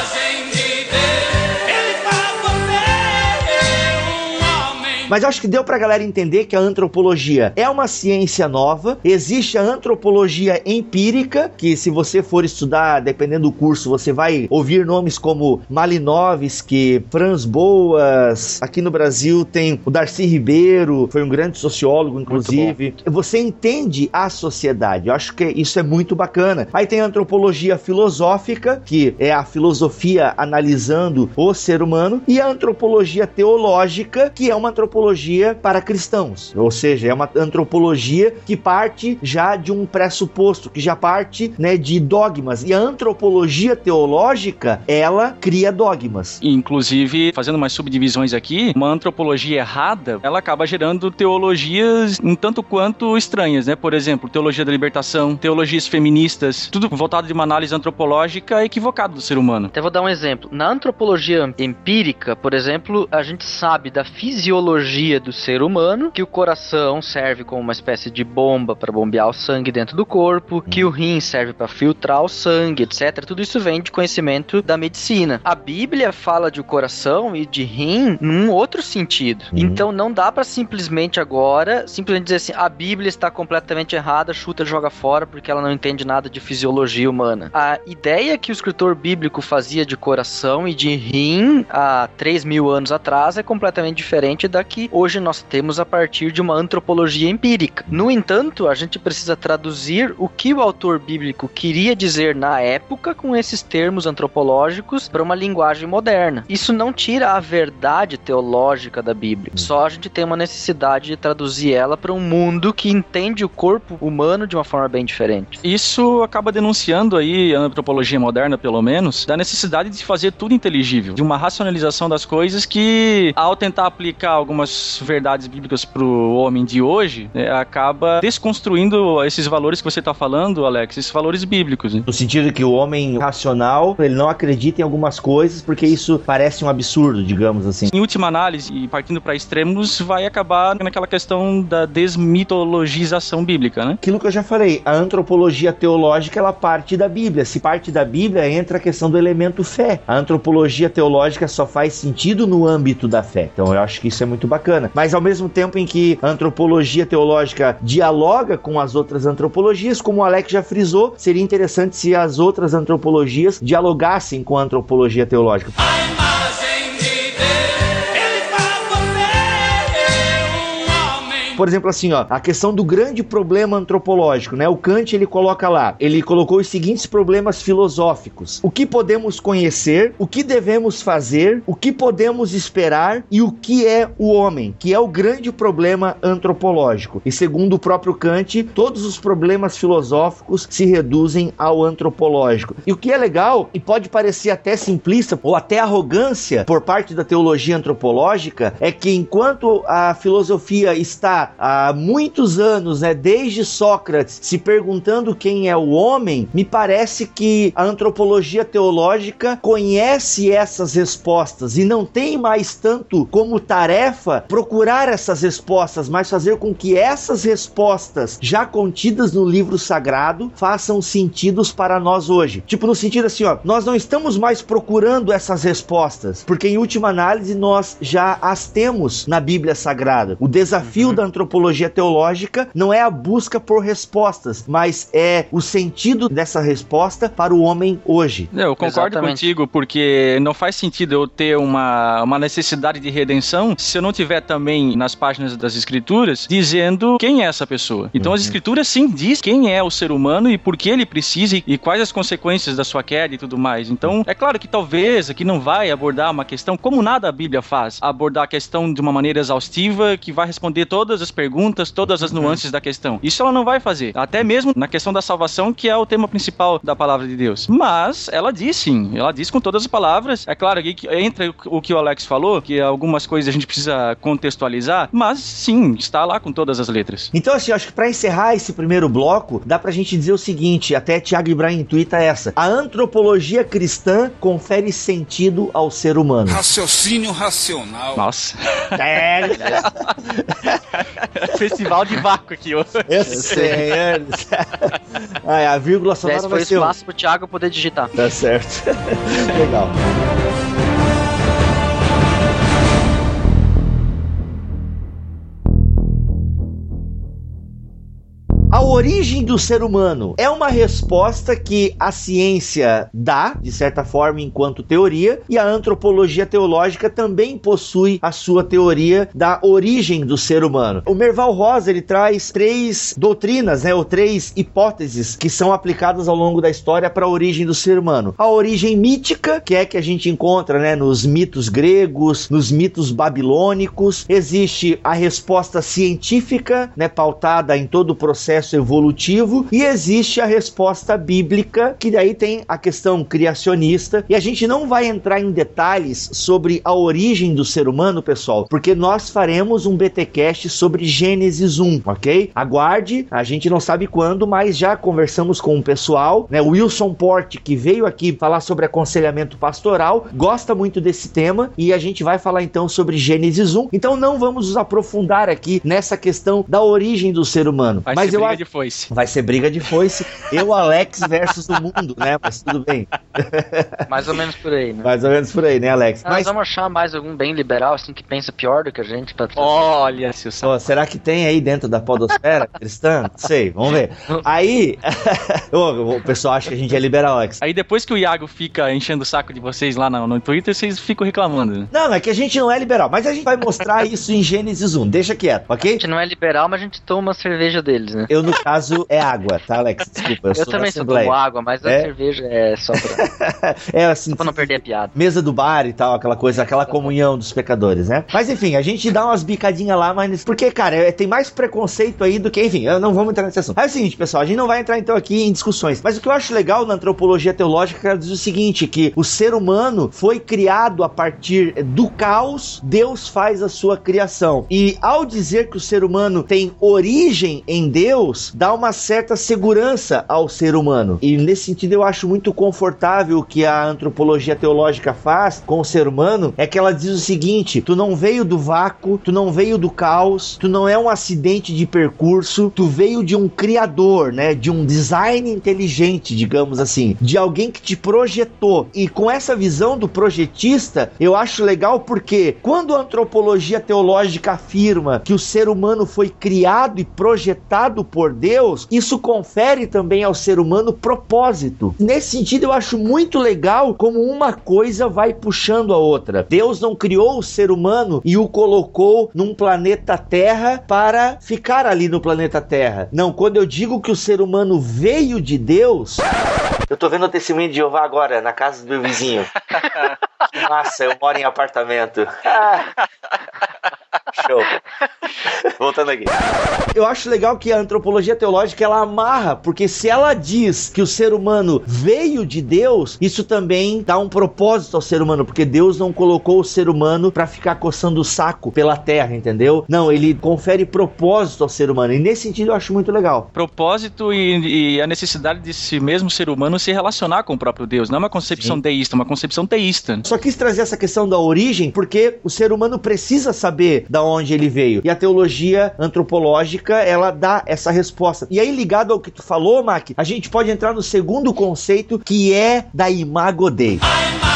Mas eu acho que deu pra galera entender que a antropologia é uma ciência nova. Existe a antropologia empírica, que se você for estudar, dependendo do curso, você vai ouvir nomes como Malinowski, Franz Boas. Aqui no Brasil tem o Darcy Ribeiro, foi um grande sociólogo, inclusive. Você entende a sociedade. Eu acho que isso é muito bacana. Aí tem a antropologia filosófica, que é a filosofia analisando o ser humano, e a antropologia teológica, que é uma antropologia para cristãos. Ou seja, é uma antropologia que parte já de um pressuposto, que já parte né, de dogmas. E a antropologia teológica, ela cria dogmas. Inclusive, fazendo umas subdivisões aqui, uma antropologia errada, ela acaba gerando teologias um tanto quanto estranhas, né? Por exemplo, teologia da libertação, teologias feministas, tudo voltado de uma análise antropológica equivocada do ser humano. Até vou dar um exemplo. Na antropologia empírica, por exemplo, a gente sabe da fisiologia do ser humano, que o coração serve como uma espécie de bomba para bombear o sangue dentro do corpo, que o rim serve para filtrar o sangue, etc. Tudo isso vem de conhecimento da medicina. A Bíblia fala de coração e de rim num outro sentido. Uhum. Então não dá para simplesmente agora simplesmente dizer assim, a Bíblia está completamente errada, chuta, joga fora porque ela não entende nada de fisiologia humana. A ideia que o escritor bíblico fazia de coração e de rim há 3 mil anos atrás é completamente diferente da que que hoje nós temos a partir de uma antropologia empírica. No entanto, a gente precisa traduzir o que o autor bíblico queria dizer na época com esses termos antropológicos para uma linguagem moderna. Isso não tira a verdade teológica da Bíblia. Só a gente tem uma necessidade de traduzir ela para um mundo que entende o corpo humano de uma forma bem diferente. Isso acaba denunciando aí a antropologia moderna, pelo menos, da necessidade de fazer tudo inteligível, de uma racionalização das coisas que, ao tentar aplicar algumas verdades bíblicas para o homem de hoje, né, acaba desconstruindo esses valores que você está falando, Alex, esses valores bíblicos. né? No sentido que o homem racional, ele não acredita em algumas coisas porque isso parece um absurdo, digamos assim. Em última análise, e partindo para extremos, vai acabar naquela questão da desmitologização bíblica, né? Aquilo que eu já falei, a antropologia teológica ela parte da Bíblia. Se parte da Bíblia, entra a questão do elemento fé. A antropologia teológica só faz sentido no âmbito da fé. Então eu acho que isso é muito bacana. Mas ao mesmo tempo em que a antropologia teológica dialoga com as outras antropologias, como o Alex já frisou, seria interessante se as outras antropologias dialogassem com a antropologia teológica. Por exemplo, assim, ó, a questão do grande problema antropológico, né? O Kant ele coloca lá, ele colocou os seguintes problemas filosóficos: o que podemos conhecer, o que devemos fazer, o que podemos esperar e o que é o homem, que é o grande problema antropológico. E segundo o próprio Kant, todos os problemas filosóficos se reduzem ao antropológico. E o que é legal e pode parecer até simplista ou até arrogância por parte da teologia antropológica é que enquanto a filosofia está há muitos anos, né, desde Sócrates, se perguntando quem é o homem, me parece que a antropologia teológica conhece essas respostas e não tem mais tanto como tarefa procurar essas respostas, mas fazer com que essas respostas já contidas no livro sagrado façam sentidos para nós hoje. Tipo no sentido assim, ó, nós não estamos mais procurando essas respostas, porque em última análise nós já as temos na Bíblia Sagrada. O desafio da antropologia teológica não é a busca por respostas, mas é o sentido dessa resposta para o homem hoje. Eu concordo Exatamente. contigo, porque não faz sentido eu ter uma, uma necessidade de redenção se eu não tiver também nas páginas das escrituras dizendo quem é essa pessoa. Então as escrituras sim diz quem é o ser humano e por que ele precisa e, e quais as consequências da sua queda e tudo mais. Então é claro que talvez aqui não vai abordar uma questão como nada a Bíblia faz, abordar a questão de uma maneira exaustiva que vai responder todas as perguntas, todas as nuances da questão. Isso ela não vai fazer, até mesmo na questão da salvação, que é o tema principal da palavra de Deus. Mas ela diz sim, ela diz com todas as palavras. É claro que entra o que o Alex falou, que algumas coisas a gente precisa contextualizar, mas sim, está lá com todas as letras. Então, assim, eu acho que para encerrar esse primeiro bloco, dá pra gente dizer o seguinte: até Tiago Ibrahim tuita essa. A antropologia cristã confere sentido ao ser humano. Raciocínio racional. Nossa, É, *laughs* *laughs* festival de vácuo aqui hoje. eu sei. é. Ai, a vírgula sonora Esse vai foi ser. um- espaço pro Thiago poder digitar. Tá certo. *laughs* Legal. Origem do ser humano é uma resposta que a ciência dá, de certa forma, enquanto teoria, e a antropologia teológica também possui a sua teoria da origem do ser humano. O Merval Rosa ele traz três doutrinas, né, ou três hipóteses que são aplicadas ao longo da história para a origem do ser humano. A origem mítica, que é que a gente encontra, né, nos mitos gregos, nos mitos babilônicos. Existe a resposta científica, né, pautada em todo o processo evolutivo, e existe a resposta bíblica, que daí tem a questão criacionista. E a gente não vai entrar em detalhes sobre a origem do ser humano, pessoal, porque nós faremos um BTcast sobre Gênesis 1, ok? Aguarde, a gente não sabe quando, mas já conversamos com o pessoal, né? O Wilson Porte, que veio aqui falar sobre aconselhamento pastoral, gosta muito desse tema e a gente vai falar então sobre Gênesis 1. Então não vamos nos aprofundar aqui nessa questão da origem do ser humano. Mas ser eu de foice. Vai ser briga de foice. Eu, Alex versus o mundo, né? Mas tudo bem. Mais ou menos por aí, né? Mais ou menos por aí, né, Alex? Nós Mas vamos achar mais algum bem liberal, assim, que pensa pior do que a gente pra. Olha, se o Pô, será que tem aí dentro da podosfera cristã? Não sei, vamos ver. Aí, *laughs* o pessoal acha que a gente é liberal, Alex. Aí depois que o Iago fica enchendo o saco de vocês lá no, no Twitter, vocês ficam reclamando. né? Não, é que a gente não é liberal, mas a gente vai mostrar isso em Gênesis 1, deixa quieto, A ok? gente não é liberal, mas a gente toma cerveja deles, né? Eu, no caso, é água, tá, Alex? Desculpa, eu, Eu, sou também Assembleia. tomo água, mas a É? cerveja é só pra, *laughs* É assim, só pra não perder a piada. mesa do bar e tal, aquela coisa, aquela comunhão dos pecadores, né? Mas enfim, a gente dá umas bicadinhas lá, mas. Porque, cara, é- tem mais preconceito aí do que. Enfim, eu não vamos entrar nesse assunto. Aí é o seguinte, pessoal, a gente não vai entrar então aqui em discussões. Mas o que eu acho legal na antropologia teológica é dizer o seguinte: que o ser humano foi criado a partir do caos, Deus faz a sua criação. E ao dizer que o ser humano tem origem em Deus, dá uma certa segurança ao ser humano. E nesse sentido eu acho muito confortável o que a antropologia teológica faz com o ser humano, é que ela diz o seguinte: tu não veio do vácuo, tu não veio do caos, tu não é um acidente de percurso, tu veio de um criador, né, de um design inteligente, digamos assim, de alguém que te projetou. E com essa visão do projetista, eu acho legal porque quando a antropologia teológica afirma que o ser humano foi criado e projetado por Deus, isso confere também ao ser humano propósito. Nesse sentido, eu acho muito legal como uma coisa vai puxando a outra. Deus não criou o ser humano e o colocou num planeta Terra para ficar ali no planeta Terra. Não, quando eu digo que o ser humano veio de Deus, eu tô vendo o testemunho de Jeová agora, na casa do meu vizinho. *laughs* Massa, eu moro em apartamento. *laughs* Show. Voltando aqui. Eu acho legal que a antropologia teológica ela amarra, porque se ela diz que o ser humano veio de Deus, isso também dá um propósito ao ser humano, porque Deus não colocou o ser humano para ficar coçando o saco pela terra, entendeu? Não, ele confere propósito ao ser humano. E nesse sentido eu acho muito legal. Propósito e, e a necessidade desse mesmo ser humano se relacionar com o próprio Deus. Não é uma concepção Sim. deísta, é uma concepção teísta. Só quis trazer essa questão da origem porque o ser humano precisa saber da onde ele veio. E a teologia antropológica, ela dá essa resposta. E aí, ligado ao que tu falou, Mac, a gente pode entrar no segundo conceito, que é da imago Dei. A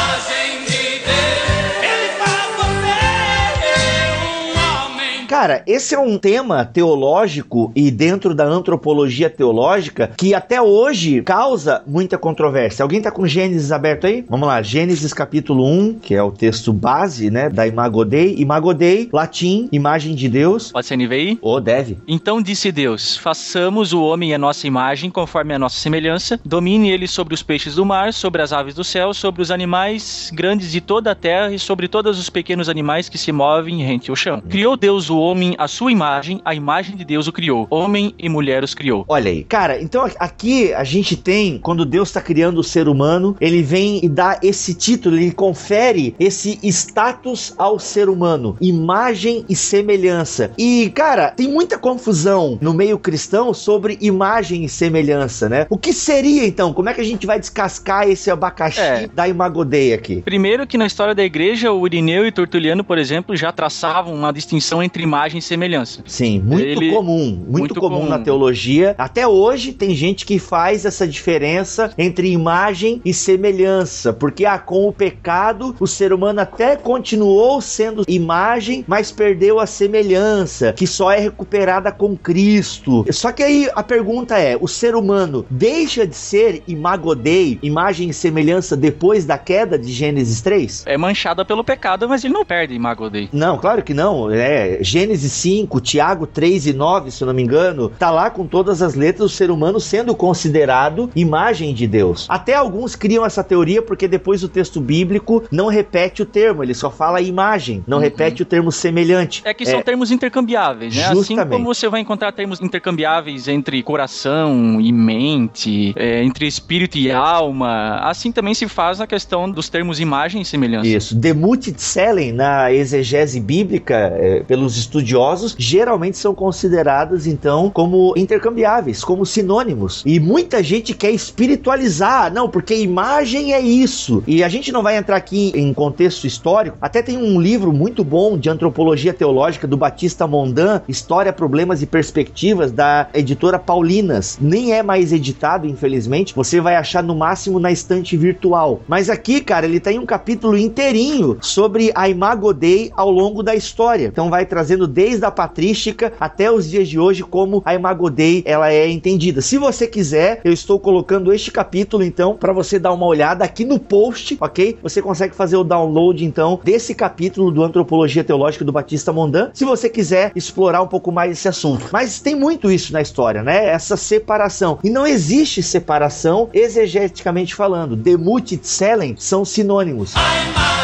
Cara, esse é um tema teológico e dentro da antropologia teológica que até hoje causa muita controvérsia. Alguém tá com Gênesis aberto aí? Vamos lá, Gênesis capítulo 1, que é o texto base, né, da Imago Dei. Imago Dei, latim, imagem de Deus. Pode ser NVI? Ou deve. Então disse Deus: Façamos o homem à nossa imagem, conforme a nossa semelhança. Domine ele sobre os peixes do mar, sobre as aves do céu, sobre os animais grandes de toda a terra e sobre todos os pequenos animais que se movem rente ao chão. Criou Deus o homem à sua imagem, a imagem de Deus o criou. Homem e mulher os criou. Olha aí. Cara, então aqui a gente tem, quando Deus está criando o ser humano, ele vem e dá esse título, ele confere esse status ao ser humano: imagem e semelhança. E, cara, tem muita confusão no meio cristão sobre imagem e semelhança, né? O que seria então? Como é que a gente vai descascar esse abacaxi É. da imagodeia aqui? Primeiro que na história da igreja, o Irineu e Tertuliano, por exemplo, já traçavam uma distinção entre imagem e semelhança. Sim, muito Ele- comum, muito, muito comum, comum. na teologia. Até hoje tem gente que faz essa diferença entre imagem e semelhança, porque ah, com o pecado o ser humano até continuou sendo imagem, mas perdeu a semelhança, que só é recuperada com Cristo. Só que aí a pergunta é: o ser humano deixa de ser imagodei, imagem e semelhança depois da queda de Gênesis 3? É manchada pelo pecado, mas ele não perde Imago Dei. Não, claro que não. É Gênesis 5, Tiago 3 e 9, se eu não me engano, tá lá com todas as letras do ser humano sendo considerado imagem de Deus. Até alguns criam essa teoria porque depois o texto bíblico não repete o termo, ele só fala imagem, não repete o termo semelhante. É que são termos intercambiáveis, né? Assim Justamente. como você vai encontrar termos intercambiáveis entre coração e mente, é, entre espírito e alma, assim também se faz a questão dos termos imagem e semelhança. Isso. Demut Selen, na exegese bíblica, eh, pelos estudiosos, geralmente são consideradas então como intercambiáveis, como sinônimos. E muita gente quer espiritualizar, não, porque imagem é isso. E a gente não vai entrar aqui em contexto histórico. Até tem um livro muito bom de antropologia teológica do Batista Mondan, História, Problemas e Perspectivas, da editora Paulinas. Nem é mais editado, infelizmente. Você vai achar no máximo na estante virtual. Mas aqui, cara, ele tem um capítulo inteirinho sobre a Imago Dei ao longo da história. Então vai trazendo desde a patrística até os dias de hoje como a Imago Dei ela é entendida. Se você quiser, eu estou colocando este capítulo então para você dar uma olhada aqui no post, ok? Você consegue fazer o download então desse capítulo do Antropologia Teológica do Batista Mondan, se você quiser explorar um pouco mais esse assunto. Mas tem muito isso na história, né? Essa separação. E não existe separação exegeticamente falando. Demut e Tselen são sinônimos. A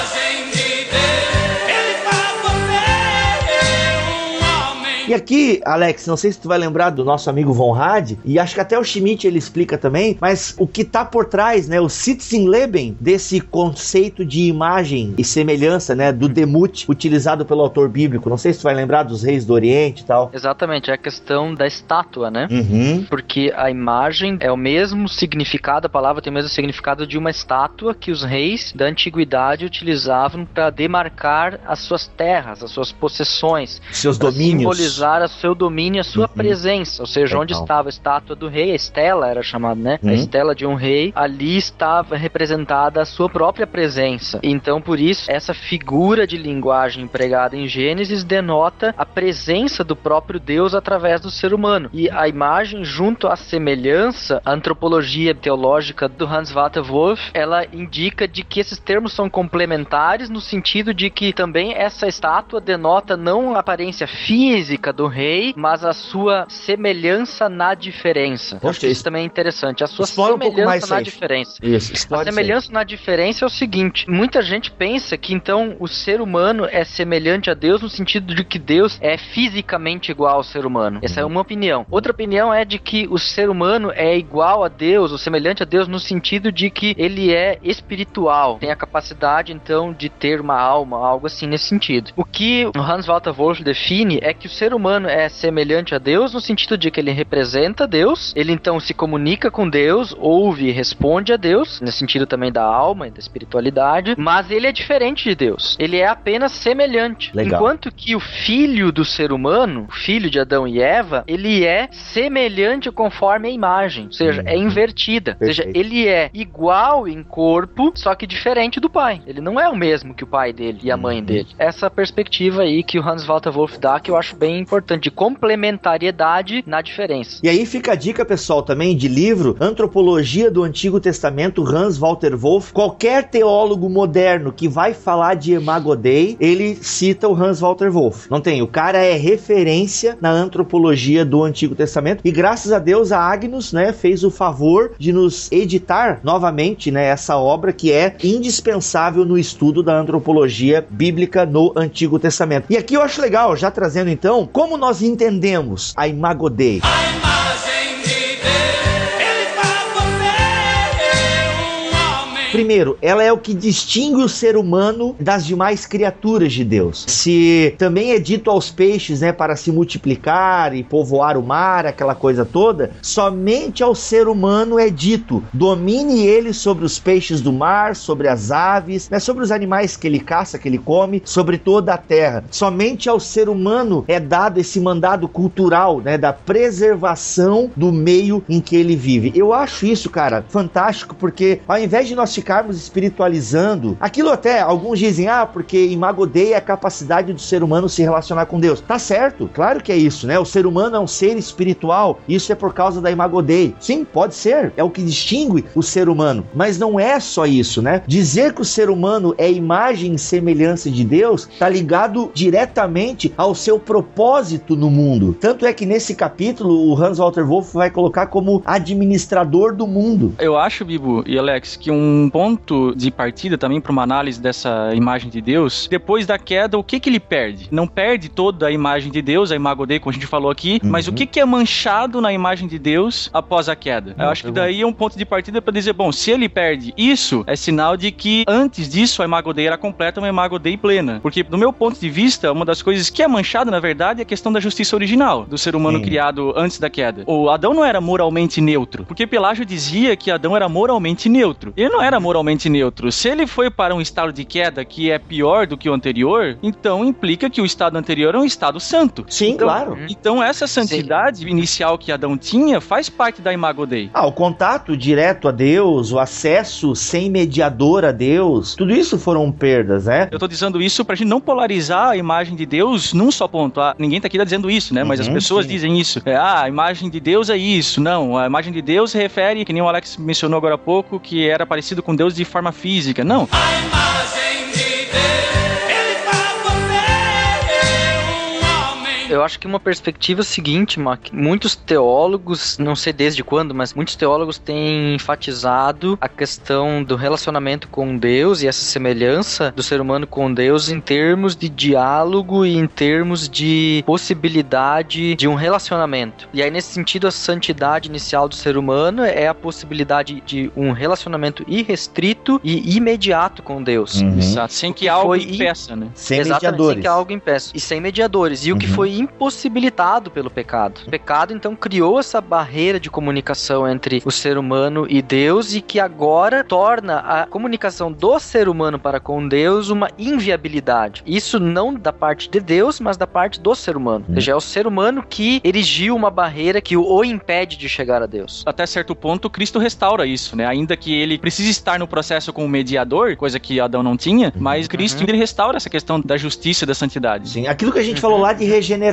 E aqui, Alex, não sei se tu vai lembrar do nosso amigo Von Rad, e acho que até o Schmidt ele explica também, mas o que tá por trás, né, o Sitzenleben desse conceito de imagem e semelhança, né, do Demut utilizado pelo autor bíblico. Não sei se tu vai lembrar dos reis do Oriente e tal. Exatamente, é a questão da estátua, né? Uhum. Porque a imagem é o mesmo significado, a palavra tem o mesmo significado de uma estátua que os reis da antiguidade utilizavam para demarcar as suas terras, as suas possessões, Seus domínios. Simbolizar o seu domínio, a sua Uhum. presença, ou seja, onde Legal. estava a estátua do rei, a estela era chamada, né? Uhum. A estela de um rei, ali estava representada a sua própria presença. Então, por isso, essa figura de linguagem empregada em Gênesis denota a presença do próprio Deus através do ser humano. E a imagem, junto à semelhança, a antropologia teológica do Hans Walter Wolff, ela indica de que esses termos são complementares no sentido de que também essa estátua denota não a aparência física do rei, mas a sua semelhança na diferença. Poxa, isso isso- também é interessante. A sua um semelhança mais na aí. diferença. Isso, A semelhança na diferença é o seguinte: muita gente pensa que então o ser humano é semelhante a Deus no sentido de que Deus é fisicamente igual ao ser humano. Essa é Uhum. uma opinião. Outra opinião é de que o ser humano é igual a Deus, ou semelhante a Deus, no sentido de que ele é espiritual, tem a capacidade então de ter uma alma, algo assim nesse sentido. O que o Hans Walter Wolff define é que o ser humano é semelhante a Deus no sentido de que ele representa Deus, ele então se comunica com Deus, ouve e responde a Deus, no sentido também da alma e da espiritualidade, mas ele é diferente de Deus. Ele é apenas semelhante. Legal. Enquanto que o filho do ser humano, o filho de Adão e Eva, ele é semelhante conforme a imagem, ou seja, é invertida. Ou seja, Perfeito. ele é igual em corpo, só que diferente do pai. Ele não é o mesmo que o pai dele e a mãe dele. Essa perspectiva aí que o Hans Walter Wolff dá, que eu acho bem importante, de complementariedade na diferença. E aí fica a dica, pessoal, também de livro Antropologia do Antigo Testamento, Hans Walter Wolff. Qualquer teólogo moderno que vai falar de Imago Dei, ele cita o Hans Walter Wolff. Não tem, o cara é referência na antropologia do Antigo Testamento e graças a Deus a Agnus, né, fez o favor de nos editar novamente, né, essa obra que é indispensável no estudo da antropologia bíblica no Antigo Testamento. E aqui eu acho legal, já trazendo então, como nós entendemos a Imago Dei. Primeiro, ela é o que distingue o ser humano das demais criaturas de Deus. Se também é dito aos peixes, né, para se multiplicar e povoar o mar, aquela coisa toda, somente ao ser humano é dito: domine ele sobre os peixes do mar, sobre as aves, né, sobre os animais que ele caça, que ele come, sobre toda a terra. Somente ao ser humano é dado esse mandado cultural, né, da preservação do meio em que ele vive. Eu acho isso, cara, fantástico, porque ao invés de nós ficarmos espiritualizando, aquilo até alguns dizem, ah, porque Imago Dei é a capacidade do ser humano se relacionar com Deus. Tá certo, claro que é isso, né? O ser humano é um ser espiritual, isso é por causa da Imago Dei. Sim, pode ser, é o que distingue o ser humano, mas não é só isso, né? Dizer que o ser humano é imagem e semelhança de Deus tá ligado diretamente ao seu propósito no mundo. Tanto é que nesse capítulo o Hans Walter Wolff vai colocar como administrador do mundo. Eu acho, Bibo e Alex, que um ponto de partida também para uma análise dessa imagem de Deus. Depois da queda, o que que ele perde? Não perde toda a imagem de Deus, a imago Dei, como a gente falou aqui, Uhum. mas o que que é manchado na imagem de Deus após a queda? Eu acho que daí é um ponto de partida para dizer, bom, se ele perde isso, é sinal de que antes disso a imago Dei era completa, uma imago Dei plena. Porque do meu ponto de vista, uma das coisas que é manchada, na verdade, é a questão da justiça original do ser humano Sim. criado antes da queda. O Adão não era moralmente neutro, porque Pelágio dizia que Adão era moralmente neutro. Ele não era moralmente neutro. Se ele foi para um estado de queda que é pior do que o anterior, então implica que o estado anterior é um estado santo. Sim, Então- claro. Então essa santidade inicial que Adão tinha faz parte da imago Dei. Ah, o contato direto a Deus, o acesso sem mediador a Deus, tudo isso foram perdas, né? Eu tô dizendo isso pra gente não polarizar a imagem de Deus num só ponto. Ah, ninguém tá aqui dizendo isso, né? Mas as Uhum, pessoas sim. dizem isso. É, ah, a imagem de Deus é isso. Não, a imagem de Deus refere, que nem o Alex mencionou agora há pouco, que era parecido com Deus de forma física. Não. A Eu acho que uma perspectiva é o seguinte, Mac. Muitos teólogos, não sei desde quando, mas muitos teólogos têm enfatizado a questão do relacionamento com Deus e essa semelhança do ser humano com Deus em termos de diálogo e em termos de possibilidade de um relacionamento. E aí, nesse sentido, a santidade inicial do ser humano é a possibilidade de um relacionamento irrestrito e imediato com Deus. Uhum. Exato. Sem que algo Foi- impeça, né? Sem Exatamente, mediadores. sem que algo impeça. E sem mediadores. E o que Uhum. foi impossibilitado pelo pecado. O pecado, então, criou essa barreira de comunicação entre o ser humano e Deus e que agora torna a comunicação do ser humano para com Deus uma inviabilidade. Isso não da parte de Deus, mas da parte do ser humano. Ou seja, é o ser humano que erigiu uma barreira que o impede de chegar a Deus. Até certo ponto, Cristo restaura isso, né? Ainda que ele precise estar no processo como mediador, coisa que Adão não tinha, mas Cristo ele restaura essa questão da justiça e da santidade. Sim, aquilo que a gente falou lá de regeneração,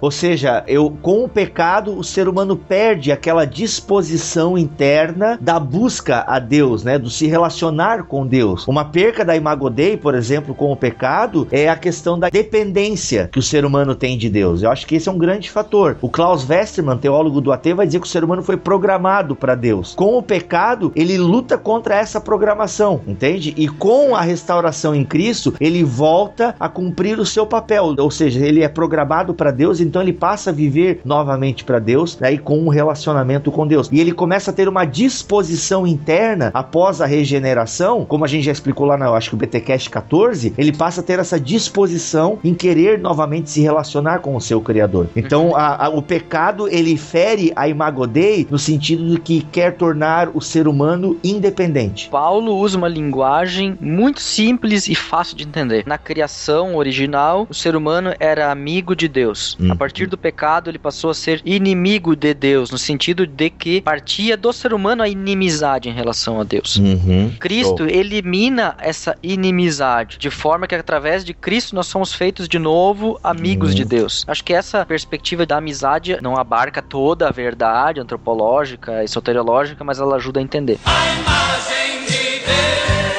ou seja, eu com o pecado o ser humano perde aquela disposição interna da busca a Deus, né, do se relacionar com Deus. Uma perca da imago Dei, por exemplo, com o pecado é a questão da dependência que o ser humano tem de Deus. Eu acho que esse é um grande fator. O Klaus Westermann, teólogo do AT, vai dizer que o ser humano foi programado para Deus. Com o pecado, ele luta contra essa programação, entende? E com a restauração em Cristo, ele volta a cumprir o seu papel, ou seja, ele é programado para Deus, então ele passa a viver novamente para Deus, daí com um relacionamento com Deus. E ele começa a ter uma disposição interna após a regeneração, como a gente já explicou lá na, acho que o BTcast 14, ele passa a ter essa disposição em querer novamente se relacionar com o seu criador. Então, a- a- o pecado ele fere a imago Dei no sentido de que quer tornar o ser humano independente. Paulo usa uma linguagem muito simples e fácil de entender. Na criação original, o ser humano era amigo de Deus. Uhum. A partir do pecado, ele passou a ser inimigo de Deus, no sentido de que partia do ser humano a inimizade em relação a Deus. Uhum. Cristo elimina essa inimizade, de forma que através de Cristo nós somos feitos de novo amigos Uhum. de Deus. Acho que essa perspectiva da amizade não abarca toda a verdade antropológica e soteriológica, mas ela ajuda a entender. A imagem de Deus,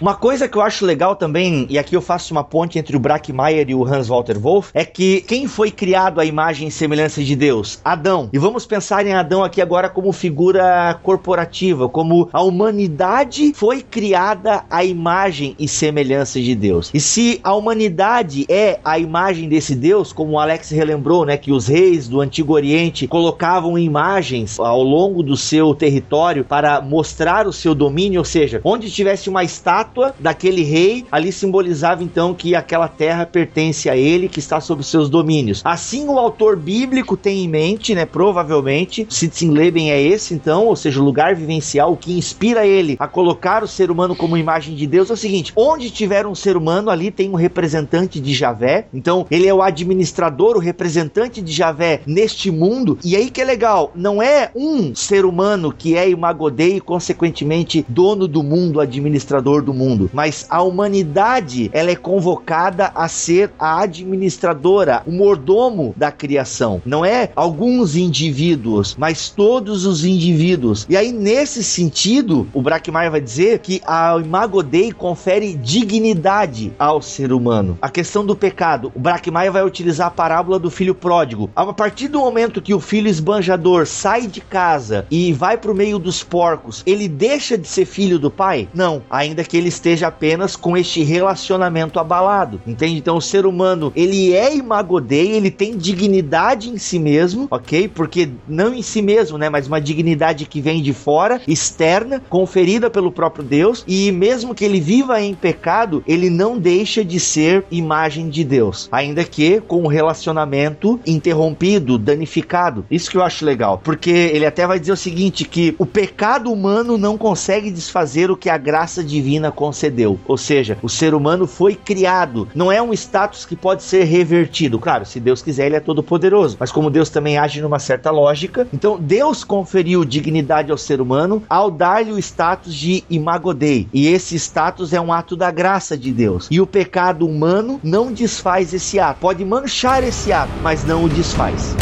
Uma coisa que eu acho legal também, e aqui eu faço uma ponte entre o Brackmeier e o Hans Walter Wolff, é que quem foi criado à imagem e semelhança de Deus? Adão. E vamos pensar em Adão aqui agora como figura corporativa, como a humanidade foi criada à imagem e semelhança de Deus. E se a humanidade é a imagem desse Deus, como o Alex relembrou, né, que os reis do Antigo Oriente colocavam imagens ao longo do seu território para mostrar o seu domínio, ou seja, onde tivesse uma estátua daquele rei, ali simbolizava então que aquela terra pertence a ele, que está sob seus domínios. Assim o autor bíblico tem em mente, né, provavelmente, Sitzin-Leben é esse então, ou seja, o lugar vivencial, o que inspira ele a colocar o ser humano como imagem de Deus é o seguinte: onde tiver um ser humano, ali tem um representante de Javé. Então, ele é o administrador, o representante de Javé neste mundo. E aí que é legal, não é um ser humano que é imagodei e consequentemente dono do mundo, administrador do mas a humanidade ela é convocada a ser a administradora, o mordomo da criação. Não é alguns indivíduos, mas todos os indivíduos. E aí nesse sentido, o Brackmeier vai dizer que a Imago Dei confere dignidade ao ser humano. A questão do pecado, o Brackmeier vai utilizar a parábola do filho pródigo. A partir do momento que o filho esbanjador sai de casa e vai para o meio dos porcos, ele deixa de ser filho do pai? Não, ainda que ele esteja apenas com este relacionamento abalado. Entende? Então o ser humano, ele é Imago Dei, ele tem dignidade em si mesmo, ok? Porque não em si mesmo, né? Mas uma dignidade que vem de fora, externa, conferida pelo próprio Deus, e mesmo que ele viva em pecado, ele não deixa de ser imagem de Deus, ainda que com o relacionamento interrompido, danificado. Isso que eu acho legal, porque ele até vai dizer o seguinte que o pecado humano não consegue desfazer o que a graça divina concedeu. Ou seja, o ser humano foi criado, não é um status que pode ser revertido. Claro, se Deus quiser, ele é todo poderoso, mas como Deus também age numa certa lógica, então Deus conferiu dignidade ao ser humano ao dar-lhe o status de imago Dei. E esse status é um ato da graça de Deus. E o pecado humano não desfaz esse ato. Pode manchar esse ato, mas não o desfaz.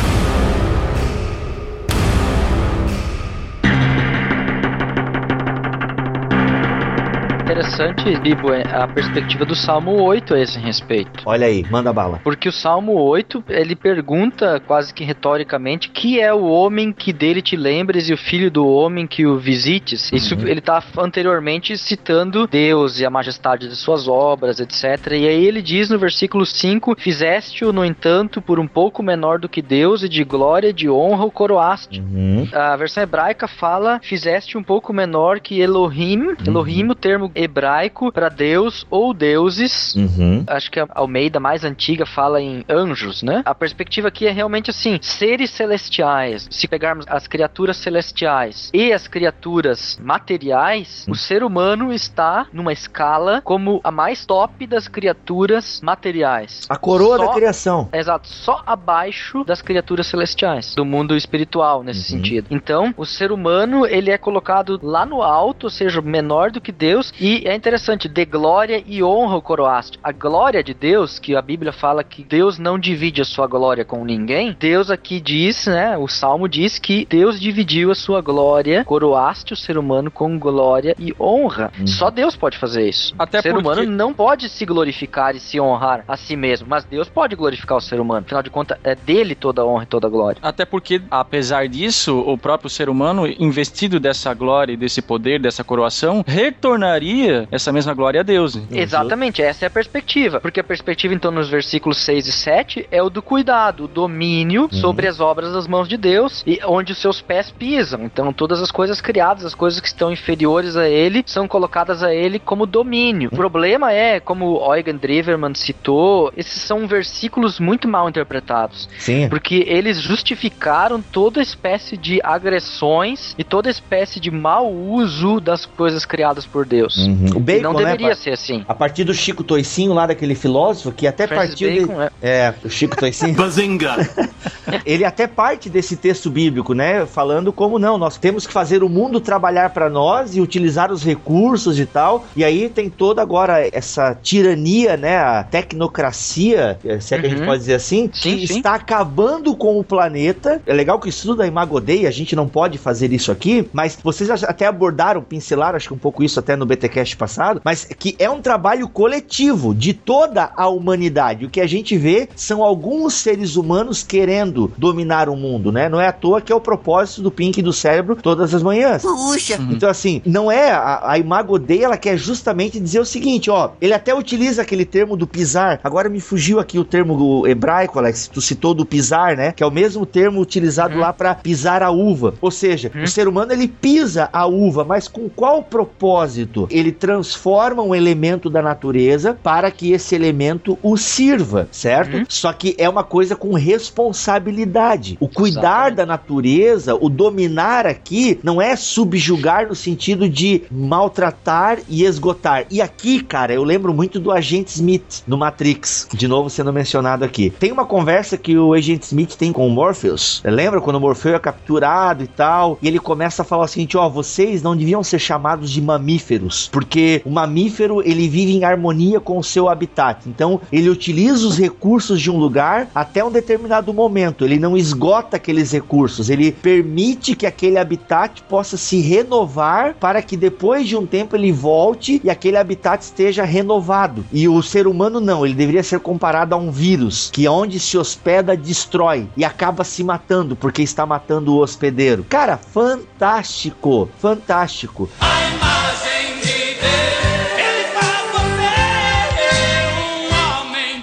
Interessante, Bibo, é a perspectiva do Salmo 8 a esse respeito. Olha aí, manda bala. Porque o Salmo 8, ele pergunta quase que retoricamente, que é o homem que dele te lembres e o filho do homem que o visites? Isso ele tá anteriormente citando Deus e a majestade de suas obras, etc. E aí ele diz no versículo 5, fizeste-o, no entanto, por um pouco menor do que Deus e de glória, de honra o coroaste. Uhum. A versão hebraica fala, fizeste um pouco menor que Elohim. Elohim, o termo hebraico para Deus ou deuses. Uhum. Acho que a Almeida mais antiga fala em anjos, né? A perspectiva aqui é realmente assim: seres celestiais. Se pegarmos as criaturas celestiais e as criaturas materiais, o ser humano está numa escala como a mais top das criaturas materiais. A coroa Só- da criação. Exato, só abaixo das criaturas celestiais, do mundo espiritual nesse Uhum. sentido. Então, o ser humano, ele é colocado lá no alto, ou seja, menor do que Deus, e é interessante, de glória e honra o coroaste. A glória de Deus, que a Bíblia fala que Deus não divide a sua glória com ninguém, Deus aqui diz, né, o Salmo diz que Deus dividiu a sua glória, coroaste o ser humano com glória e honra. Uhum. Só Deus pode fazer isso. Até o ser porque- humano não pode se glorificar e se honrar a si mesmo, mas Deus pode glorificar o ser humano. Afinal de contas, é dele toda a honra e toda a glória. Até porque, apesar disso, o próprio ser humano, investido dessa glória e desse poder, dessa coroação, retornaria essa mesma glória a Deus. Exatamente, essa é a perspectiva. Porque a perspectiva, então, nos versículos 6 e 7 é o do cuidado, o domínio sobre as obras das mãos de Deus e onde os seus pés pisam. Então, todas as coisas criadas, as coisas que estão inferiores a ele, são colocadas a ele como domínio. O problema é, como Eugen Driverman citou, esses são versículos muito mal interpretados. Sim. Porque eles justificaram toda espécie de agressões e toda espécie de mau uso das coisas criadas por Deus. Uhum. O Bacon, não né, deveria pa- ser assim. A partir do Chico Toicinho, lá daquele filósofo, que até Francis partiu. de- Bacon, é. É, o Chico Toicinho. *laughs* Bazinga! *laughs* ele até parte desse texto bíblico, né? Falando como não, nós temos que fazer o mundo trabalhar para nós e utilizar os recursos e tal. E aí tem toda agora essa tirania, né? A tecnocracia, se é que a gente Uhum. pode dizer assim, Sim, que sim. está acabando com o planeta. É legal que o estudo da Imago Dei, a gente não pode fazer isso aqui, mas vocês até abordaram, pincelaram, acho que um pouco isso até no BTcast passado, mas que é um trabalho coletivo de toda a humanidade. O que a gente vê são alguns seres humanos querendo dominar o mundo, né? Não é à toa que é o propósito do Pink e do cérebro todas as manhãs. Puxa, Então, assim, não é. A, a Imago Dei, ela quer justamente dizer o seguinte, ó. Ele até utiliza aquele termo do pisar. Agora me fugiu aqui o termo hebraico, Alex. Tu citou do pisar, né? Que é o mesmo termo utilizado lá pra pisar a uva. Ou seja, o ser humano ele pisa a uva, mas com qual propósito? Ele transforma um elemento da natureza para que esse elemento o sirva, certo? Só que é uma coisa com responsabilidade. O cuidar Exatamente. da natureza, o dominar aqui, não é subjugar no sentido de maltratar e esgotar. E aqui, cara, eu lembro muito do agente Smith no Matrix, de novo sendo mencionado aqui. Tem uma conversa que o agente Smith tem com o Morpheus. Lembra quando o Morpheus é capturado e tal? E ele começa a falar o seguinte: ó, vocês não deviam ser chamados de mamíferos, porque porque o mamífero ele vive em harmonia com o seu habitat. Então ele utiliza os recursos de um lugar até um determinado momento. Ele não esgota aqueles recursos. Ele permite que aquele habitat possa se renovar para que depois de um tempo ele volte e aquele habitat esteja renovado. E o ser humano não. Ele deveria ser comparado a um vírus que onde se hospeda destrói e acaba se matando porque está matando o hospedeiro. Cara, fantástico, fantástico. A imagem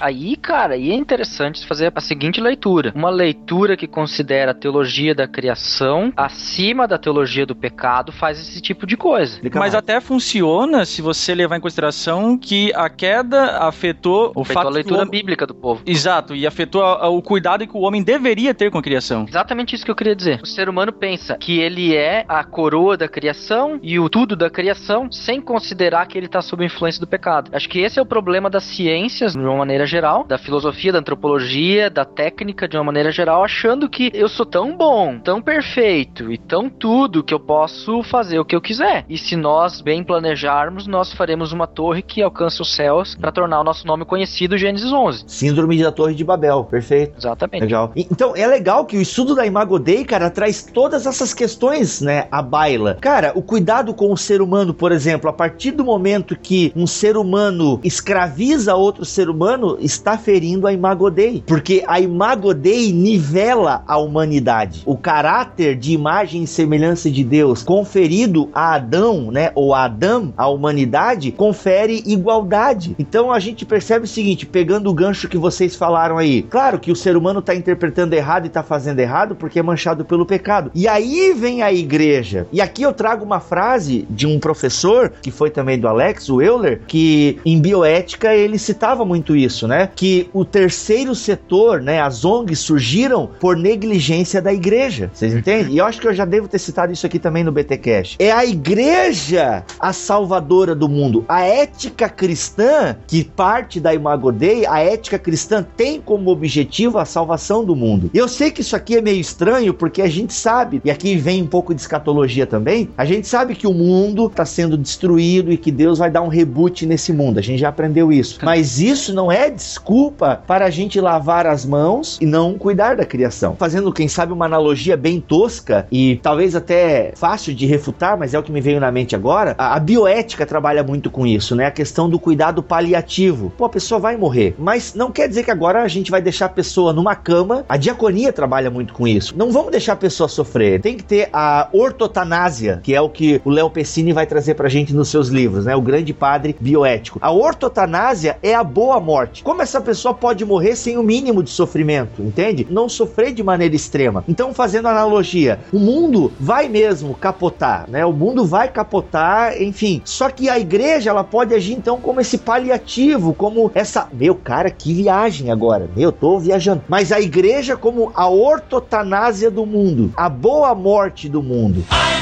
Aí, cara, aí é interessante fazer a seguinte leitura. Uma leitura que considera a teologia da criação acima da teologia do pecado faz esse tipo de coisa. Mas mais. até funciona se você levar em consideração que a queda afetou o fato a leitura homem- bíblica do povo. Exato, e afetou a- a- o cuidado que o homem deveria ter com a criação. Exatamente isso que eu queria dizer. O ser humano pensa que ele é a coroa da criação e o tudo da criação, sem considerar que ele está sob a influência do pecado. Acho que esse é o problema das ciências, de uma maneira geral, da filosofia, da antropologia, da técnica, de uma maneira geral, achando que eu sou tão bom, tão perfeito e tão tudo que eu posso fazer o que eu quiser. E se nós bem planejarmos, nós faremos uma torre que alcance os céus para tornar o nosso nome conhecido, Gênesis 11. Síndrome da Torre de Babel, perfeito. Exatamente. Legal. E- Então, é legal que o estudo da Imago Dei, cara, traz todas essas questões, né, à baila. Cara, o cuidado com o ser humano, por exemplo, a partir do momento que um ser humano escraviza outro ser humano, está ferindo a Imago Dei. Porque a Imago Dei nivela a humanidade. O caráter de imagem e semelhança de Deus conferido a Adão, né, ou a Adão, a humanidade, confere igualdade. Então a gente percebe o seguinte, pegando o gancho que vocês falaram aí. Claro que o ser humano está interpretando errado e está fazendo errado porque é manchado pelo pecado. E aí vem a igreja. E aqui eu trago uma frase de um professor, que foi também do Alex, o Euler, que em bioética ele citava muito isso, né? Que o terceiro setor, né, as ONGs surgiram por negligência da igreja. Vocês entendem? E eu acho que eu já devo ter citado isso aqui também no BT Cash. É a igreja a salvadora do mundo. A ética cristã, que parte da Imago Dei, a ética cristã tem como objetivo a salvação do mundo. Eu sei que isso aqui é meio estranho porque a gente sabe, e aqui vem um pouco de escatologia também, a gente sabe que o mundo está sendo destruído e que Deus vai dar um reboot nesse mundo. A gente já aprendeu isso. Mas isso não é desculpa para a gente lavar as mãos e não cuidar da criação. Fazendo, quem sabe, uma analogia bem tosca e talvez até fácil de refutar, mas é o que me veio na mente agora. A, a bioética trabalha muito com isso, né? A questão do cuidado paliativo. Pô, a pessoa vai morrer, mas não quer dizer que agora a gente vai deixar a pessoa numa cama. A diaconia trabalha muito com isso. Não vamos deixar a pessoa sofrer. Tem que ter a ortotanásia, que é o que o Léo Pessini vai trazer pra gente nos seus livros, né? O grande padre bioético. A ortotanásia é a boa morte. Como essa pessoa pode morrer sem o mínimo de sofrimento, entende? Não sofrer de maneira extrema. Então, fazendo analogia, o mundo vai mesmo capotar, né? O mundo vai capotar, enfim. Só que a igreja, ela pode agir então como esse paliativo, como essa. Meu, cara, que viagem agora. Meu, tô viajando. Mas a igreja como a ortotanásia do mundo, a boa morte do mundo. A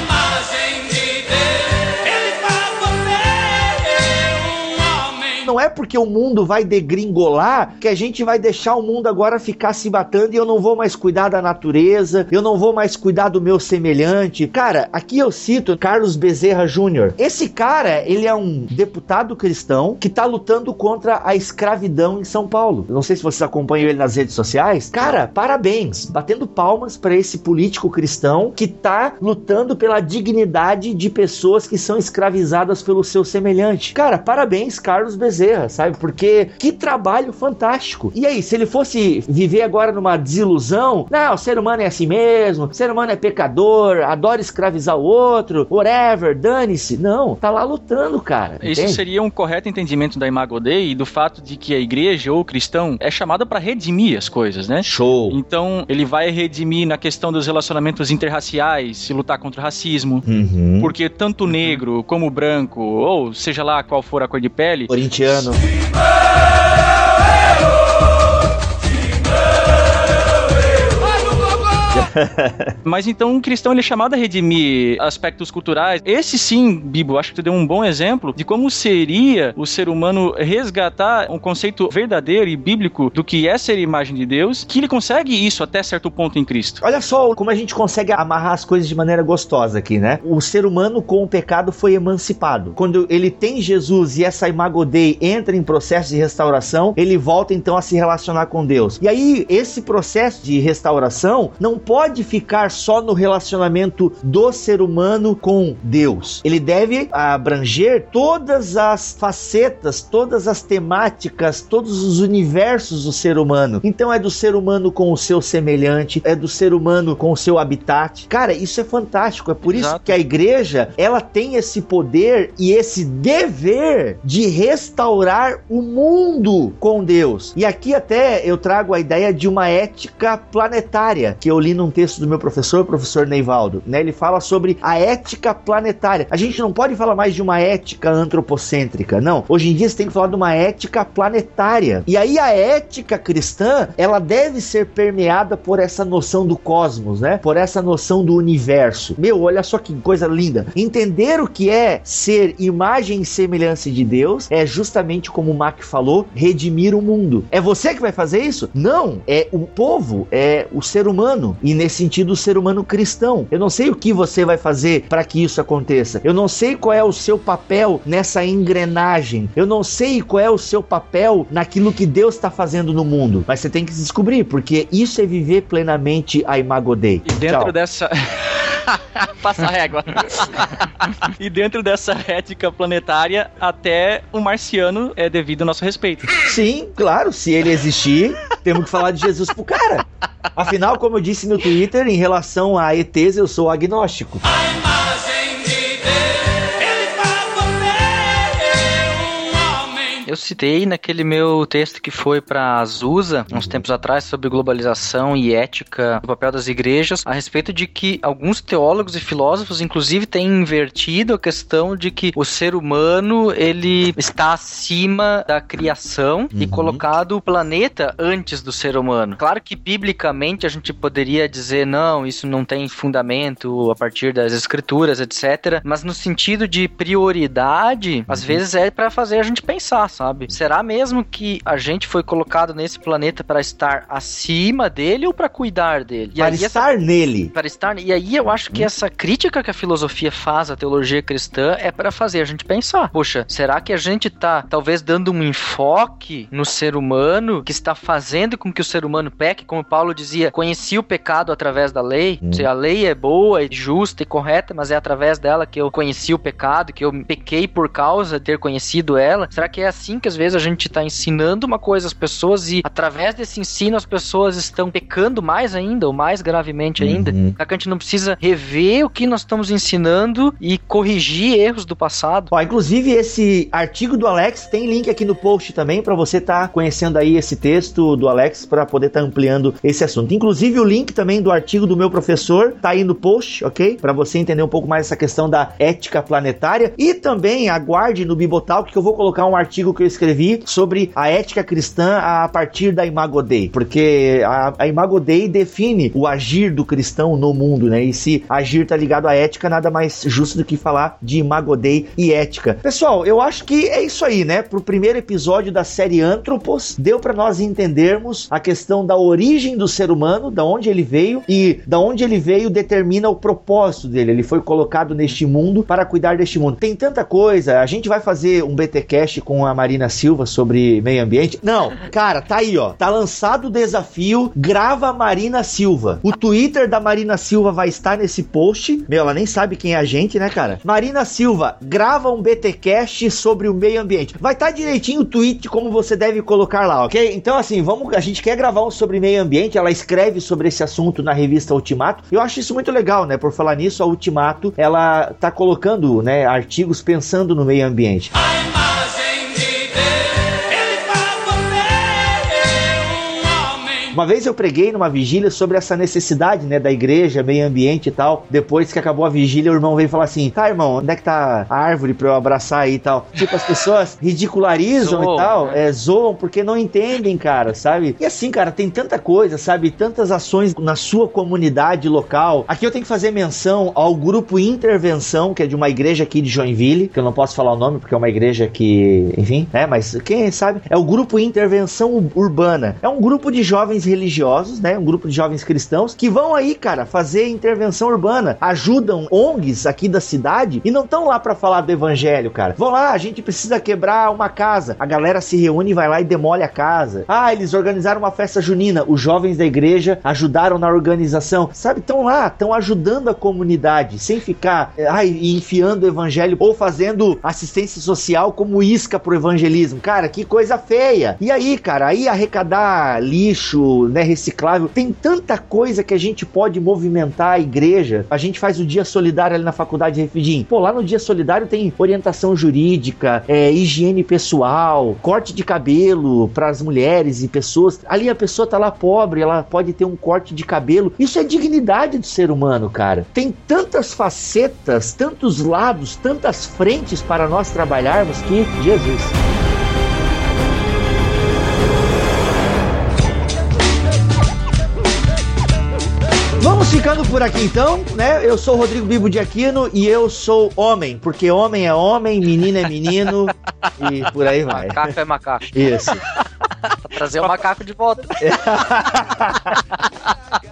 Não é porque o mundo vai degringolar que a gente vai deixar o mundo agora ficar se batendo e eu não vou mais cuidar da natureza, eu não vou mais cuidar do meu semelhante. Cara, aqui eu cito Carlos Bezerra Júnior. Esse cara, ele é um deputado cristão que tá lutando contra a escravidão em São Paulo. Eu não sei se vocês acompanham ele nas redes sociais. Cara, parabéns, batendo palmas para esse político cristão que tá lutando pela dignidade de pessoas que são escravizadas pelo seu semelhante. Cara, parabéns, Carlos Bezerra, sabe? Porque que trabalho fantástico. E aí, se ele fosse viver agora numa desilusão, não, o ser humano é assim mesmo, o ser humano é pecador, adora escravizar o outro, whatever, dane-se. Não, tá lá lutando, cara. Isso entende? seria um correto entendimento da Imago Dei e do fato de que a igreja ou o cristão é chamada para redimir as coisas, né? Show. Então, ele vai redimir na questão dos relacionamentos interraciais, se lutar contra o racismo. Uhum. Porque tanto o negro como o branco, ou seja lá qual for a cor de pele, Corintiano. *laughs* Mas então um cristão ele é chamado a redimir aspectos culturais. Esse sim, Bibo, acho que tu deu um bom exemplo de como seria o ser humano resgatar um conceito verdadeiro e bíblico do que é ser imagem de Deus, que ele consegue isso até certo ponto em Cristo. Olha só como a gente consegue amarrar as coisas de maneira gostosa aqui, né? O ser humano com o pecado foi emancipado. Quando ele tem Jesus e essa imago Dei entra em processo de restauração, ele volta então a se relacionar com Deus. E aí esse processo de restauração não pode ficar só no relacionamento do ser humano com Deus. Ele deve abranger todas as facetas, todas as temáticas, todos os universos do ser humano. Então é do ser humano com o seu semelhante, é do ser humano com o seu habitat. Cara, isso é fantástico. É por isso Exato. que a igreja, ela tem esse poder e esse dever de restaurar o mundo com Deus. E aqui até eu trago a ideia de uma ética planetária, que eu li num texto do meu professor, o professor Neivaldo, né? Ele fala sobre a ética planetária. A gente não pode falar mais de uma ética antropocêntrica, não. Hoje em dia você tem que falar de uma ética planetária. E aí a ética cristã, ela deve ser permeada por essa noção do cosmos, né? Por essa noção do universo. Meu, olha só que coisa linda. Entender o que é ser imagem e semelhança de Deus é justamente como o Mac falou, redimir o mundo. É você que vai fazer isso? Não, é o povo, é o ser humano e nesse sentido o ser humano cristão. Eu não sei o que você vai fazer para que isso aconteça. Eu não sei qual é o seu papel nessa engrenagem. Eu não sei qual é o seu papel naquilo que Deus está fazendo no mundo. Mas você tem que descobrir, porque isso é viver plenamente a Imago Dei. E dentro Tchau. dessa. *laughs* Passa a régua. e dentro dessa ética planetária, até o marciano é devido ao nosso respeito. Sim, claro, se ele existir, temos que falar de Jesus pro cara. Afinal, como eu disse no Twitter, em relação a ETs, eu sou agnóstico. A Eu citei naquele meu texto que foi para Azusa, uns tempos atrás, sobre globalização e ética, o papel das igrejas, a respeito de que alguns teólogos e filósofos, inclusive, têm invertido a questão de que o ser humano ele está acima da criação e colocado o planeta antes do ser humano. Claro que biblicamente a gente poderia dizer não, isso não tem fundamento a partir das escrituras, etc. Mas no sentido de prioridade, às vezes é para fazer a gente pensar, sabe? Será mesmo que a gente foi colocado nesse planeta para estar acima dele ou para cuidar dele? E Para aí essa- estar nele. para estar. E aí eu acho que essa crítica que a filosofia faz à teologia cristã é para fazer a gente pensar. Poxa, será que a gente tá talvez dando um enfoque no ser humano que está fazendo com que o ser humano peque? Como Paulo dizia, conheci o pecado através da lei. Se a lei é boa, é justa e correta, mas é através dela que eu conheci o pecado, que eu pequei por causa de ter conhecido ela. Será que é assim que às vezes a gente está ensinando uma coisa às pessoas e através desse ensino as pessoas estão pecando mais ainda ou mais gravemente ainda? Uhum. A gente não precisa rever o que nós estamos ensinando e corrigir erros do passado? Ó, inclusive esse artigo do Alex tem link aqui no post também para você estar conhecendo aí esse texto do Alex para poder estar ampliando esse assunto. Inclusive o link também do artigo do meu professor tá aí no post, ok? Para você entender um pouco mais essa questão da ética planetária e também aguarde no Bibotalk que eu vou colocar um artigo que eu escrevi sobre a ética cristã a partir da Imago Dei, porque a, a Imago Dei define o agir do cristão no mundo, né? E se agir tá ligado à ética, nada mais justo do que falar de Imago Dei e ética. Pessoal, eu acho que é isso aí, né? Pro primeiro episódio da série Antropos, deu para nós entendermos a questão da origem do ser humano, da onde ele veio e da onde ele veio determina o propósito dele. Ele foi colocado neste mundo para cuidar deste mundo. Tem tanta coisa, a gente vai fazer um BTcast com a Marina Silva sobre meio ambiente. Não, cara, tá aí, ó. Tá lançado o desafio, grava a Marina Silva. O Twitter da Marina Silva vai estar nesse post. Meu, ela nem sabe quem é a gente, né, cara? Marina Silva, grava um BTcast sobre o meio ambiente. Vai estar direitinho o tweet como você deve colocar lá, ok? Então, assim, vamos. A gente quer gravar um sobre meio ambiente. Ela escreve sobre esse assunto na revista Ultimato. Eu acho isso muito legal, né? Por falar nisso, a Ultimato ela tá colocando, né, artigos pensando no meio ambiente. A Uma vez eu preguei numa vigília sobre essa necessidade, né, da igreja, meio ambiente e tal. Depois que acabou a vigília, o irmão veio falar assim: tá, irmão, onde é que tá a árvore pra eu abraçar aí e tal? Tipo, as pessoas ridicularizam Zoam, e tal, né? é, zoam porque não entendem, cara, sabe? E assim, cara, tem tanta coisa, sabe? Tantas ações na sua comunidade local. Aqui eu tenho que fazer menção ao grupo Intervenção, que é de uma igreja aqui de Joinville, que eu não posso falar o nome porque é uma igreja que, enfim, né? Mas quem sabe? É o grupo Intervenção Ur- Urbana. É um grupo de jovens religiosos, né? Um grupo de jovens cristãos que vão aí, cara, fazer intervenção urbana. Ajudam ONGs aqui da cidade e não estão lá pra falar do evangelho, cara. Vão lá, a gente precisa quebrar uma casa. A galera se reúne, vai lá e demole a casa. Ah, eles organizaram uma festa junina. Os jovens da igreja ajudaram na organização. Sabe, estão lá, estão ajudando a comunidade, sem ficar eh, ai, enfiando o evangelho ou fazendo assistência social como isca pro evangelismo. Cara, que coisa feia. E aí, cara, aí arrecadar lixo, né, reciclável, tem tanta coisa que a gente pode movimentar a igreja. A gente faz o dia solidário ali na faculdade de Refidim. Pô, lá no dia solidário tem orientação jurídica, é, higiene pessoal, corte de cabelo para as mulheres e pessoas. Ali a pessoa tá lá pobre, ela pode ter um corte de cabelo. Isso é dignidade do ser humano, cara. Tem tantas facetas, tantos lados, tantas frentes para nós trabalharmos que Jesus. Ficando por aqui então, né? Eu sou o Rodrigo Bibo de Aquino e eu sou homem, porque homem é homem, menino é menino e por aí vai. Macaco é macaco. Isso. Pra trazer o macaco de volta. *laughs*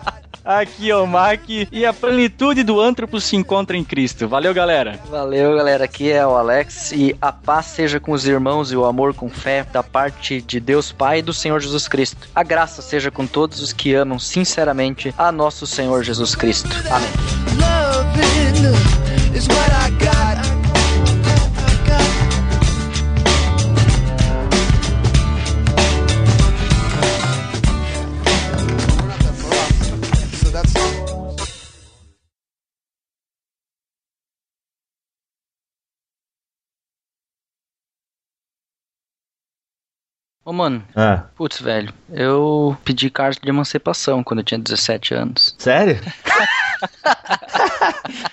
Aqui é o Mac e a plenitude do antropo se encontra em Cristo. Valeu, galera. Valeu, galera. Aqui é o Alex e a paz seja com os irmãos e o amor com fé da parte de Deus Pai e do Senhor Jesus Cristo. A graça seja com todos os que amam sinceramente a nosso Senhor Jesus Cristo. Amém. Ô, mano, Ah, putz, velho, eu pedi carta de emancipação quando eu tinha 17 anos. sério? *laughs*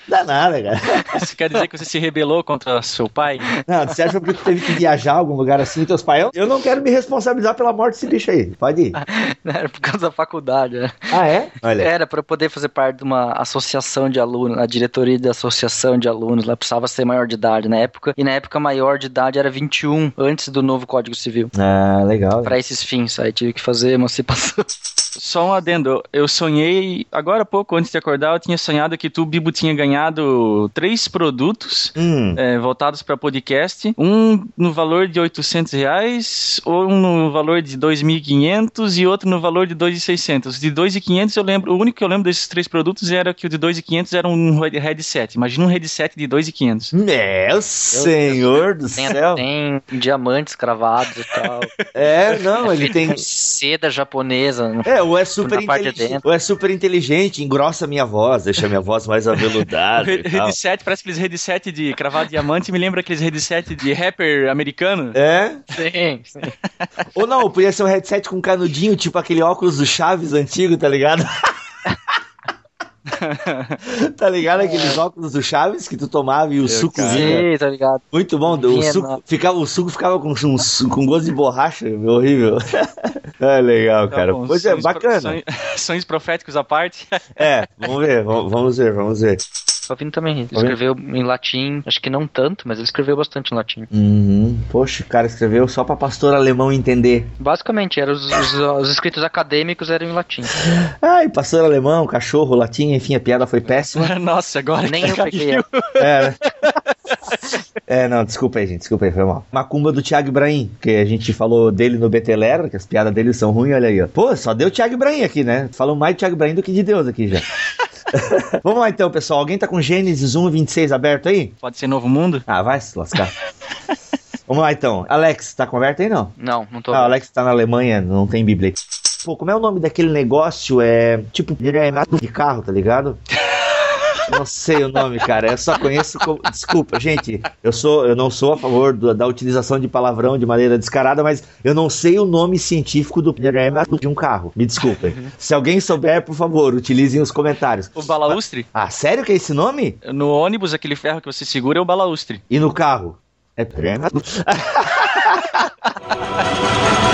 Dá nada, cara. Isso quer dizer que você se rebelou contra seu pai? Não, certo foi porque tu teve que viajar a algum lugar assim, teus pais. Eu, eu não quero me responsabilizar pela morte desse bicho aí. Pode ir. *laughs* Era por causa da faculdade, né? Ah, é? Olha. Era para eu poder fazer parte de uma associação de alunos, a diretoria da associação de alunos, lá precisava ser maior de idade na época, e na época maior de idade era 21, antes do novo Código Civil. Ah, legal. Para esses fins, aí tive que fazer emancipação. *laughs* Só um adendo. Eu sonhei, agora há pouco, antes de acordar, eu tinha sonhado que tu, Bibo, tinha ganhado três produtos Hum. é, voltados para podcast. Um no valor de 800 reais, um no valor de 2.500 e outro no valor de 2.600. De 2.500 eu lembro, o único que eu lembro desses três produtos era que o de 2.500 era um headset. Imagina um headset de 2.500. Meu senhor do Tem, céu. tem diamantes cravados e tal. É, não, ele tem. Seda japonesa. É, ou é super inteligente. Ou é super inteligente, engrossa a minha voz, deixa a minha voz mais aveludada e he- tal. headset, parece aqueles headset de cravado diamante, me lembra aqueles headset de rapper americano. É? Sim, sim. Ou não, podia ser um headset com canudinho, tipo aquele óculos do Chaves antigo, tá ligado? *laughs* tá ligado? Aqueles óculos do Chaves que tu tomava e o suco cara. vinha. Sim, tá ligado? Muito bom, o suco, ficava, o suco ficava com, um com gosto de borracha, horrível. É legal, Tá cara. bom, pois é, sonhos pro- bacana. sonhos- *laughs* Sonhos proféticos à parte. É, vamos ver, vamos ver, vamos ver. O Vini também. Tá escreveu em latim, acho que não tanto, mas ele escreveu bastante em latim. Uhum. Poxa, o cara escreveu só pra pastor alemão entender. Basicamente, eram os, os, os escritos acadêmicos eram em latim. *laughs* Ai, pastor alemão, cachorro, latim, enfim, a piada foi péssima. *laughs* Nossa, agora Nem que eu peguei. É, né? *laughs* É, não, desculpa aí, gente, desculpa aí, foi mal. Macumba do Thiago Ibrahim, que a gente falou dele no Betelera, que as piadas dele são ruins, olha aí, ó. Pô, só deu Thiago Ibrahim aqui, né? Falamos mais de Thiago Ibrahim do que de Deus aqui já. *laughs* Vamos lá então, pessoal. Alguém tá com Gênesis 1, 26 aberto aí? Pode ser Novo Mundo? Ah, vai se lascar. *laughs* Vamos lá então. Alex, tá com aberto aí não? Não, não tô. Ah, Alex tá na Alemanha, não tem Bíblia. Pô, como é o nome daquele negócio? É tipo, de carro, tá ligado? *laughs* Não sei o nome, cara. Eu só conheço. como- Desculpa, gente. Eu sou, eu não sou a favor do- da utilização de palavrão de maneira descarada, mas eu não sei o nome científico do de um carro. Me desculpem. Se alguém souber, por favor, utilizem os comentários. O balaustre? Ah, sério que é esse nome? No ônibus, aquele ferro que você segura é o balaustre. E no carro? É *laughs*